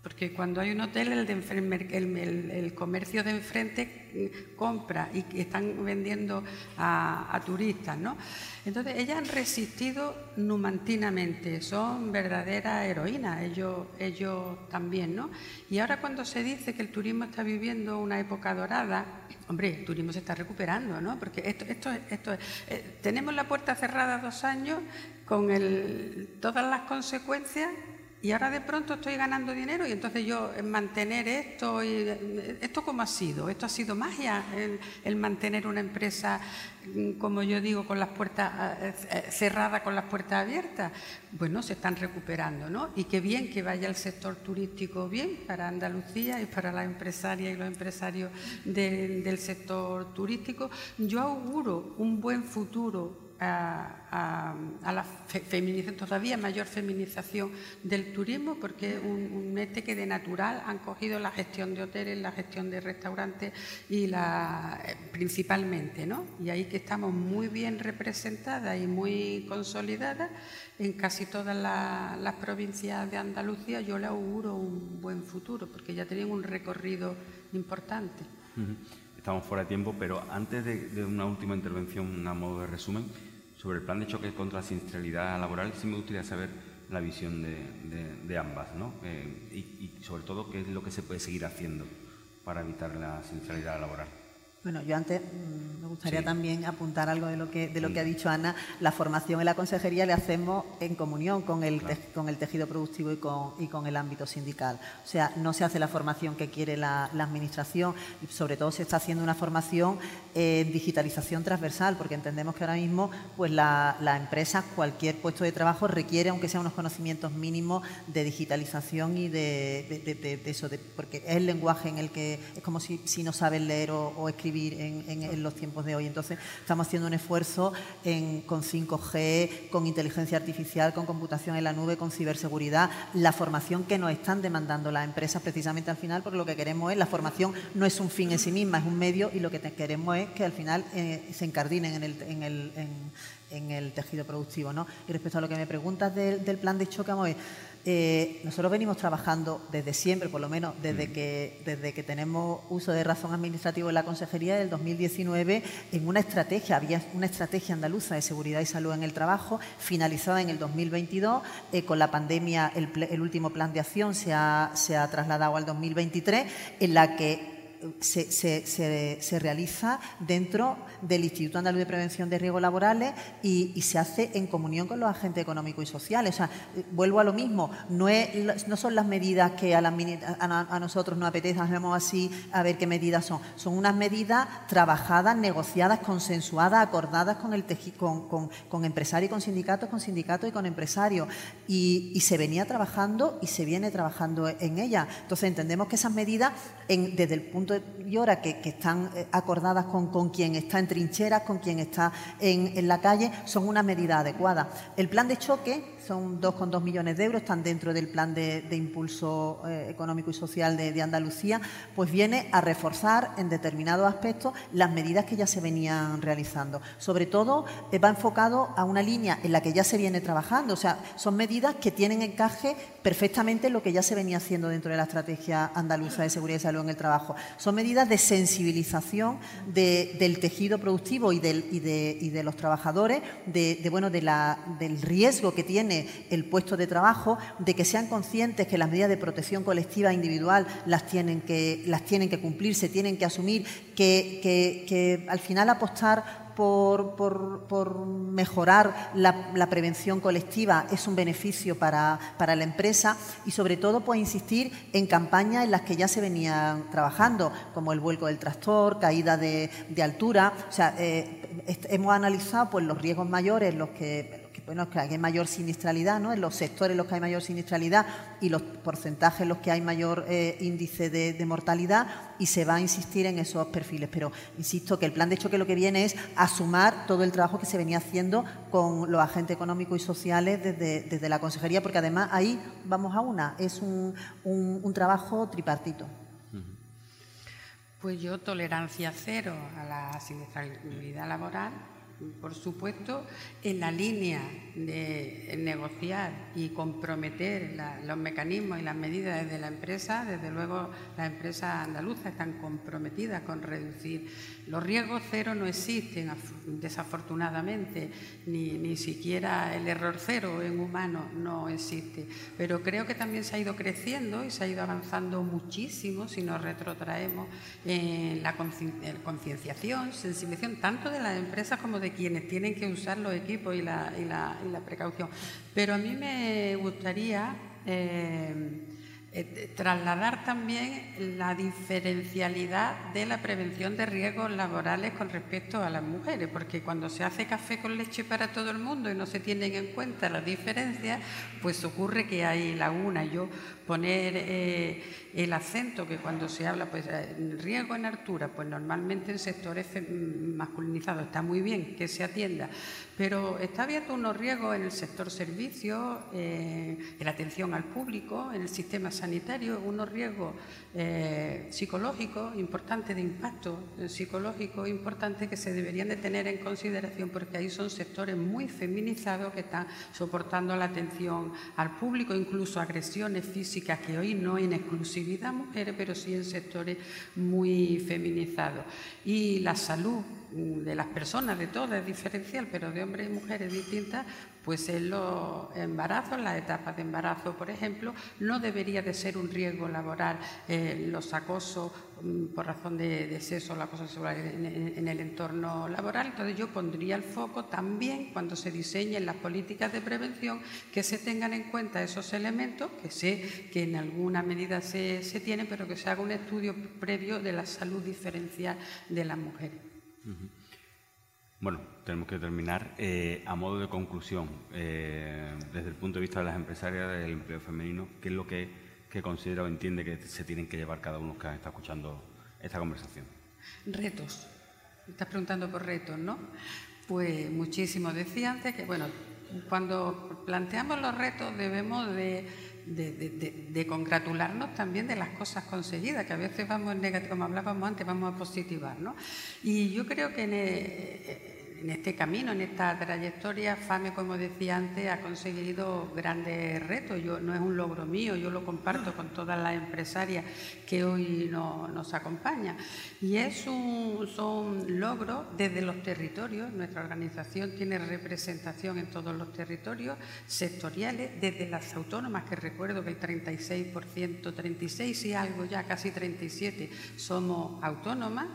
Porque cuando hay un hotel, el, el, comercio de enfrente mm, compra y están vendiendo a, turistas, ¿no? Entonces, ellas han resistido numantinamente, son verdaderas heroínas, ellos, ellos también, ¿no? Y ahora cuando se dice que el turismo está viviendo una época dorada, hombre, el turismo se está recuperando, ¿no? Porque esto, esto, esto eh, tenemos la puerta cerrada dos años con el, todas las consecuencias y ahora de pronto estoy ganando dinero y entonces yo mantener esto, y, ¿esto cómo ha sido? ¿Esto ha sido magia, el, mantener una empresa, mm, como yo digo, con las puertas eh, eh, cerradas, con las puertas abiertas? Bueno, se están recuperando, ¿no? Y qué bien que vaya el sector turístico bien para Andalucía y para las empresarias y los empresarios del sector turístico. Yo auguro un buen futuro a, la feminización, todavía mayor feminización del turismo, porque es un, este que de natural han cogido la gestión de hoteles, la gestión de restaurantes y la eh, principalmente, ¿no? Y ahí que estamos muy bien representadas y muy consolidadas en casi todas las provincias de Andalucía, yo le auguro un buen futuro, porque ya tienen un recorrido importante. Estamos fuera de tiempo, pero antes de, de una última intervención, a modo de resumen, sobre el plan de choque contra la siniestralidad laboral, sí me gustaría saber la visión de, ambas, ¿no? Eh, y, sobre todo, qué es lo que se puede seguir haciendo para evitar la siniestralidad laboral. Bueno, yo antes mm, me gustaría también apuntar algo de lo que de lo que ha dicho Ana. La formación en la consejería le hacemos en comunión con el, con el tejido productivo y con, y con el ámbito sindical. O sea, no se hace la formación que quiere la, administración y sobre todo se está haciendo una formación en digitalización transversal, porque entendemos que ahora mismo pues la, empresa, cualquier puesto de trabajo requiere, aunque sea unos conocimientos mínimos de digitalización y de, eso, porque es el lenguaje en el que es como si, si no sabes leer o escribir en, los tiempos de hoy. Entonces, estamos haciendo un esfuerzo con 5G, con inteligencia artificial, con computación en la nube, con ciberseguridad, la formación que nos están demandando las empresas precisamente al final, porque lo que queremos es, la formación no es un fin en sí misma, es un medio y lo que queremos es que al final eh, se encardinen en el, en el, en, el tejido productivo. ¿no? Y respecto a lo que me preguntas del, plan de choque, vamos eh, nosotros venimos trabajando desde siempre, por lo menos desde que, desde que tenemos uso de razón administrativo en la Consejería del 2019, en una estrategia, había una estrategia andaluza de seguridad y salud en el trabajo, finalizada en el 2022. Eh, con la pandemia, el, último plan de acción se ha, se ha trasladado al 2023, en la que se, se, realiza dentro del Instituto Andaluz de Prevención de Riesgos Laborales y, se hace en comunión con los agentes económicos y sociales. O sea, vuelvo a lo mismo, no, son las medidas que a, nosotros nos hacemos así a ver qué medidas son. Son unas medidas trabajadas, negociadas, consensuadas, acordadas con, el con, con, empresarios y con sindicatos, con sindicatos y con empresarios. Y, se venía trabajando y se viene trabajando en ella. Entonces entendemos que esas medidas, desde el punto y hora que, están eh, acordadas con, con, quien está en trincheras, con quien está en, en la calle, son una medida adecuada. El plan de choque son 2,2 millones de euros, están dentro del plan de, impulso eh, económico y social de, Andalucía, pues viene a reforzar en determinados aspectos las medidas que ya se venían realizando. Sobre todo eh, va enfocado a una línea en la que ya se viene trabajando, o sea, son medidas que tienen encaje perfectamente en lo que ya se venía haciendo dentro de la estrategia andaluza de seguridad y salud en el trabajo. Son medidas de sensibilización del tejido productivo y, y, de, los trabajadores, de, bueno, de la, del riesgo que tiene el puesto de trabajo, de que sean conscientes que las medidas de protección colectiva individual las tienen que, las tienen que cumplir, se tienen que asumir, que, al final apostar por, por, mejorar la, prevención colectiva es un beneficio para, la empresa y sobre todo pues insistir en campañas en las que ya se venían trabajando, como el vuelco del tractor, caída de, altura. O sea, eh, hemos analizado pues, los riesgos mayores, los que bueno, que hay mayor siniestralidad, ¿no? En los sectores en los que hay mayor siniestralidad y los porcentajes en los que hay mayor eh, índice de, mortalidad y se va a insistir en esos perfiles. Pero insisto que el plan de choque lo que viene es a sumar todo el trabajo que se venía haciendo con los agentes económicos y sociales desde, la consejería, porque además ahí vamos a una, es un, un trabajo tripartito. Pues yo tolerancia cero a la siniestralidad laboral por supuesto, en la línea de negociar y comprometer los mecanismos y las medidas desde la empresa, desde luego las empresas andaluzas están comprometidas con reducir. Los riesgos cero no existen, desafortunadamente, ni, ni siquiera el error cero en humano no existe. Pero creo que también se ha ido creciendo y se ha ido avanzando muchísimo si nos retrotraemos en la concienciación, sensibilización, tanto de las empresas como de quienes tienen que usar los equipos y la, precaución. Pero a mí me gustaría eh, eh, trasladar también la diferencialidad de la prevención de riesgos laborales con respecto a las mujeres, porque cuando se hace café con leche para todo el mundo y no se tienen en cuenta las diferencias, pues ocurre que hay laguna. Yo poner eh, el acento que cuando se habla, pues eh, riesgo en altura, pues normalmente en sectores masculinizados está muy bien que se atienda, pero está abierto unos riesgos en el sector servicios, en la atención al público, en el sistema sanitario, unos riesgos eh, psicológicos importantes, de impacto eh, psicológico importante que se deberían de tener en consideración porque ahí son sectores muy feminizados que están soportando la atención al público, incluso agresiones físicas que hoy no en exclusividad mujeres, pero sí en sectores muy feminizados. Y la salud de las personas, de todas, es diferencial, pero de hombres y mujeres distintas, pues en los embarazos, las etapas de embarazo, por ejemplo, no debería de ser un riesgo laboral eh, los acosos mm, por razón de, sexo o la cosa sexual en, el entorno laboral. Entonces yo pondría el foco también cuando se diseñen las políticas de prevención que se tengan en cuenta esos elementos, que sé que en alguna medida se, se tienen, pero que se haga un estudio previo de la salud diferencial de las mujeres. Bueno, tenemos que terminar. Eh, a modo de conclusión, eh, desde el punto de vista de las empresarias del empleo femenino, ¿qué es lo que, considera o entiende que se tienen que llevar cada uno que está escuchando esta conversación? Retos. Estás preguntando por retos, ¿no? Pues muchísimo. Decía antes que, bueno, cuando planteamos los retos debemos de de, congratularnos también de las cosas conseguidas, que a veces vamos en negativo, como hablábamos antes, vamos a positivar. ¿no? Y yo creo que en, eh, en este camino, en esta trayectoria, FAME, como decía antes, ha conseguido grandes retos. Yo, no es un logro mío, yo lo comparto con todas las empresarias que hoy nos acompañan. Y es un, son logros desde los territorios. Nuestra organización tiene representación en todos los territorios sectoriales, desde las autónomas, que recuerdo que el 36%, 36 y algo ya, casi 37, somos autónomas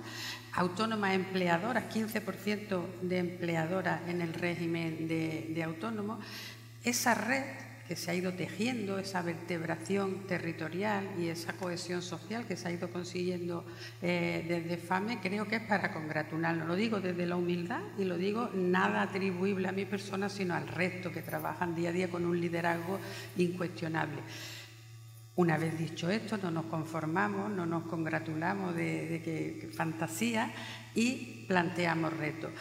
autónomas empleadoras, 15% de empleadoras en el régimen de, autónomos, esa red que se ha ido tejiendo, esa vertebración territorial y esa cohesión social que se ha ido consiguiendo eh, desde FAME, creo que es para congratularnos. Lo digo desde la humildad y lo digo nada atribuible a mi persona, sino al resto que trabajan día a día con un liderazgo incuestionable. Una vez dicho esto, no nos conformamos, no nos congratulamos de, que, fantasía y planteamos retos.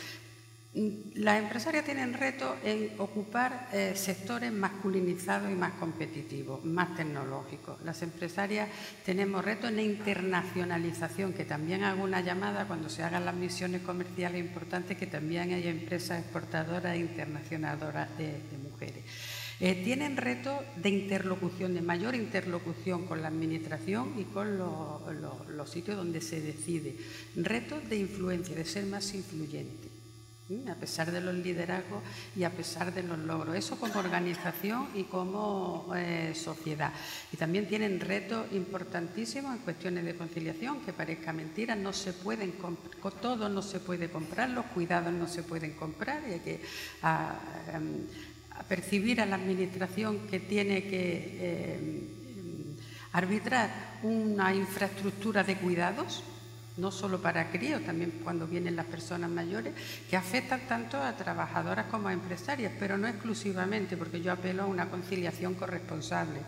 Las empresarias tienen retos en ocupar eh, sectores masculinizados y más competitivos, más tecnológicos. Las empresarias tenemos retos en la internacionalización, que también hago una llamada cuando se hagan las misiones comerciales importantes, que también hay empresas exportadoras e internacionadoras de mujeres. Eh, tienen retos de interlocución, de mayor interlocución con la Administración y con los sitios donde se decide. Retos de influencia, de ser más influyente a pesar de los liderazgos y a pesar de los logros. Eso como organización y como eh, sociedad. Y también tienen retos importantísimos en cuestiones de conciliación, que parezca mentira, no se pueden todo no se puede comprar, los cuidados no se pueden comprar y hay que ah, percibir a la Administración que tiene que eh, arbitrar una infraestructura de cuidados, no solo para críos, también cuando vienen las personas mayores, que afectan tanto a trabajadoras como a empresarias, pero no exclusivamente, porque yo apelo a una conciliación corresponsable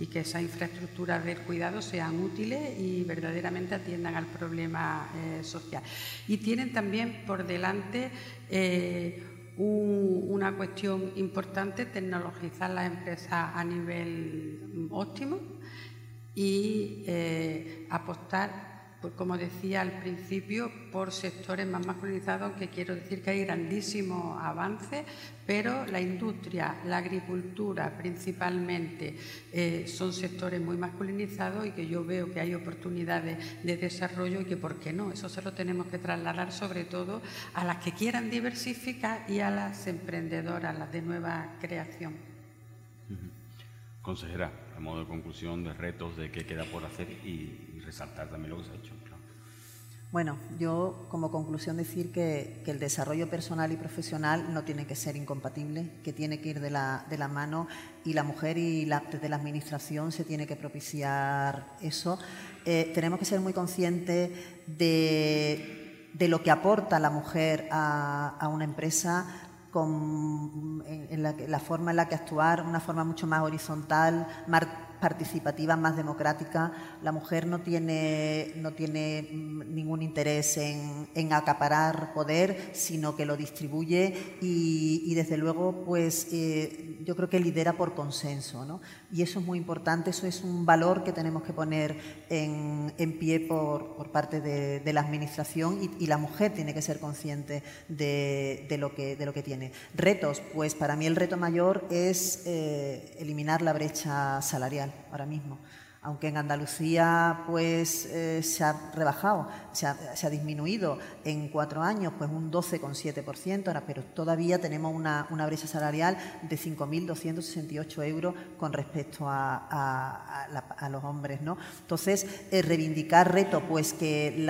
y que esas infraestructuras de cuidado sean útiles y verdaderamente atiendan al problema eh, social. Y tienen también por delante eh, una cuestión importante, tecnologizar las empresas a nivel óptimo y eh, apostar pues como decía al principio, por sectores más masculinizados, aunque quiero decir que hay grandísimos avances, pero la industria, la agricultura principalmente, eh, son sectores muy masculinizados y que yo veo que hay oportunidades de desarrollo y que, ¿por qué no? Eso se lo tenemos que trasladar sobre todo a las que quieran diversificar y a las emprendedoras, las de nueva creación. Consejera, a modo de conclusión de retos de qué queda por hacer y resaltar también lo que se ha hecho. Bueno, yo como conclusión decir que, el desarrollo personal y profesional no tiene que ser incompatible, que tiene que ir de la, de la mano y la mujer y la, desde la administración se tiene que propiciar eso. Eh, tenemos que ser muy conscientes de, de, lo que aporta la mujer a, a una empresa, con, en, la, la, forma en la que actuar, una forma mucho más horizontal, más participativa, más democrática. La mujer no tiene, no tiene mm, ningún interés en, acaparar poder, sino que lo distribuye y, desde luego, pues eh, yo creo que lidera por consenso. ¿no? Y eso es muy importante, eso es un valor que tenemos que poner en, pie por, parte de, la Administración y, la mujer tiene que ser consciente de, lo que, tiene. Retos, pues para mí el reto mayor es eh, eliminar la brecha salarial ahora mismo. Aunque en Andalucía pues, eh, se ha rebajado, se ha, disminuido en cuatro años pues un 12,7%, pero todavía tenemos una, brecha salarial de 5.268 euros con respecto a, los hombres. ¿no? Entonces, eh, reivindicar reto, pues que em,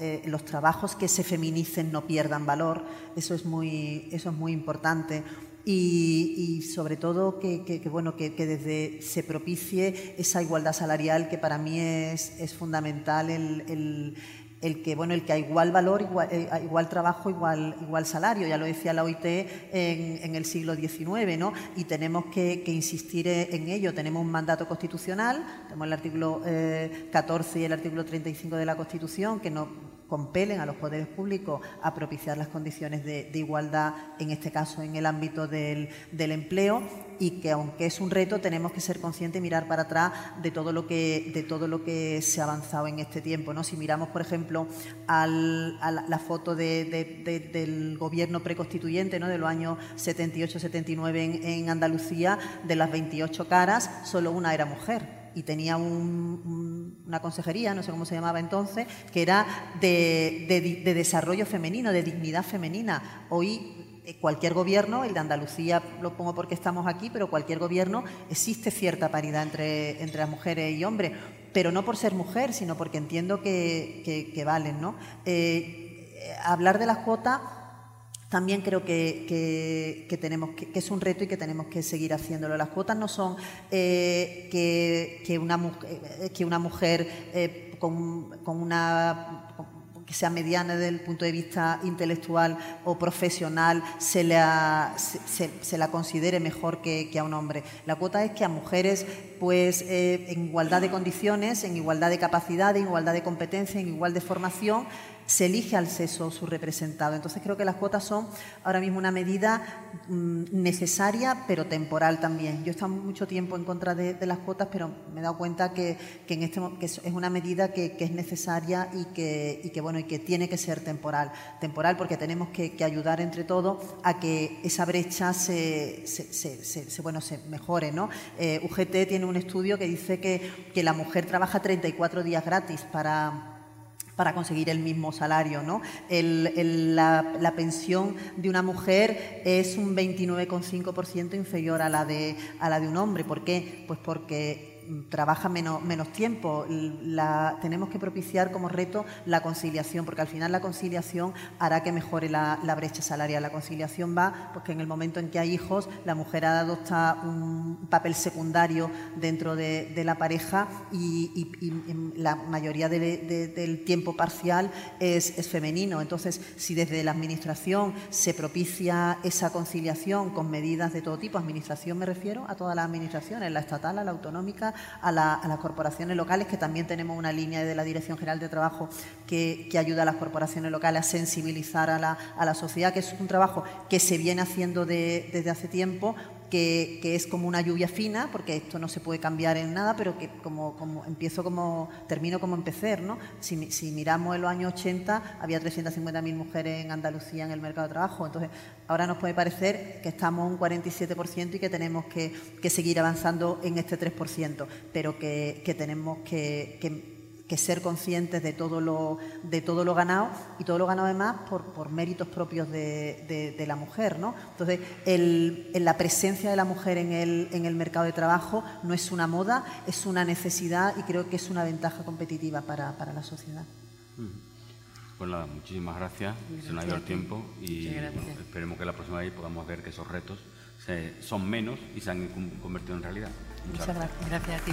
eh, los trabajos que se feminicen no pierdan valor, eso es muy, eso es muy importante y, sobre todo que, bueno, que, desde se propicie esa igualdad salarial que para mí es, es fundamental el, el, que bueno el que a igual valor igual, eh, igual trabajo igual igual salario ya lo decía la OIT en, en el siglo XIX ¿no? y tenemos que, insistir en ello tenemos un mandato constitucional tenemos el artículo 14 eh, y el artículo 35 de la Constitución que no compelen a los poderes públicos a propiciar las condiciones de, igualdad, en este caso en el ámbito del, empleo, y que aunque es un reto, tenemos que ser conscientes y mirar para atrás de todo lo que, de todo lo que se ha avanzado en este tiempo. ¿no? Si miramos, por ejemplo, a la, foto del gobierno preconstituyente ¿no? de los años 78-79 en, en Andalucía, de las 28 caras, solo una era mujer y tenía una consejería, no sé cómo se llamaba entonces, que era de, desarrollo femenino, de dignidad femenina. Hoy eh, cualquier gobierno, el de Andalucía lo pongo porque estamos aquí, pero cualquier gobierno existe cierta paridad entre, entre las mujeres y hombres, pero no por ser mujer, sino porque entiendo que, valen. ¿no? Eh, eh, hablar de las cuotas también creo que, tenemos que, es un reto y que tenemos que seguir haciéndolo. Las cuotas no son eh, que, una, eh, que una mujer eh, con, una que sea mediana desde el punto de vista intelectual o profesional se la, se, la considere mejor que, a un hombre. La cuota es que a mujeres, pues en igualdad de condiciones, en igualdad de capacidad, en igualdad de competencia, en igual de formación, se elige al sexo su representado. Entonces creo que las cuotas son ahora mismo una medida mm, necesaria pero temporal también. Yo he estado mucho tiempo en contra de, las cuotas, pero me he dado cuenta que, en este, es una medida que, es necesaria y que, que, bueno, y que tiene que ser temporal. Temporal porque tenemos que, ayudar entre todos a que esa brecha se, bueno, se mejore. ¿no? Eh, UGT tiene un estudio que dice que, que la mujer trabaja 34 días gratis para para conseguir el mismo salario. ¿no? la, pensión de una mujer es un 29,5% inferior a la, de, a la de un hombre. ¿Por qué? Pues porque trabaja menos, tiempo. La, tenemos que propiciar como reto la conciliación, porque al final la conciliación hará que mejore la, brecha salarial. La conciliación va porque en el momento en que hay hijos, la mujer adopta un papel secundario dentro de, la pareja y, la mayoría del tiempo parcial es, es femenino. Entonces, si desde la Administración se propicia esa conciliación con medidas de todo tipo, Administración me refiero a todas las administraciones, la estatal, la autonómica, a, las corporaciones locales, que también tenemos una línea de la Dirección General de Trabajo que, ayuda a las corporaciones locales a sensibilizar a la, sociedad, que es un trabajo que se viene haciendo desde hace tiempo, que, es como una lluvia fina, porque esto no se puede cambiar en nada, pero que como, como empiezo como, termino como empecé, ¿no? Si, si miramos en los años 80, había 350.000 mujeres en Andalucía en el mercado de trabajo, entonces ahora nos puede parecer que estamos un 47% y que tenemos que, seguir avanzando en este 3%, pero que, tenemos que que ser conscientes de todo lo, de todo lo ganado y todo lo ganado además por, por méritos propios de, de, la mujer. ¿no? Entonces, el, la presencia de la mujer en el, en el mercado de trabajo no es una moda, es una necesidad y creo que es una ventaja competitiva para, para la sociedad. Pues nada, muchísimas gracias, se nos ha ido el tiempo y esperemos que la próxima vez podamos ver que esos retos son menos y se han convertido en realidad. Muchas, gracias. Gracias a ti.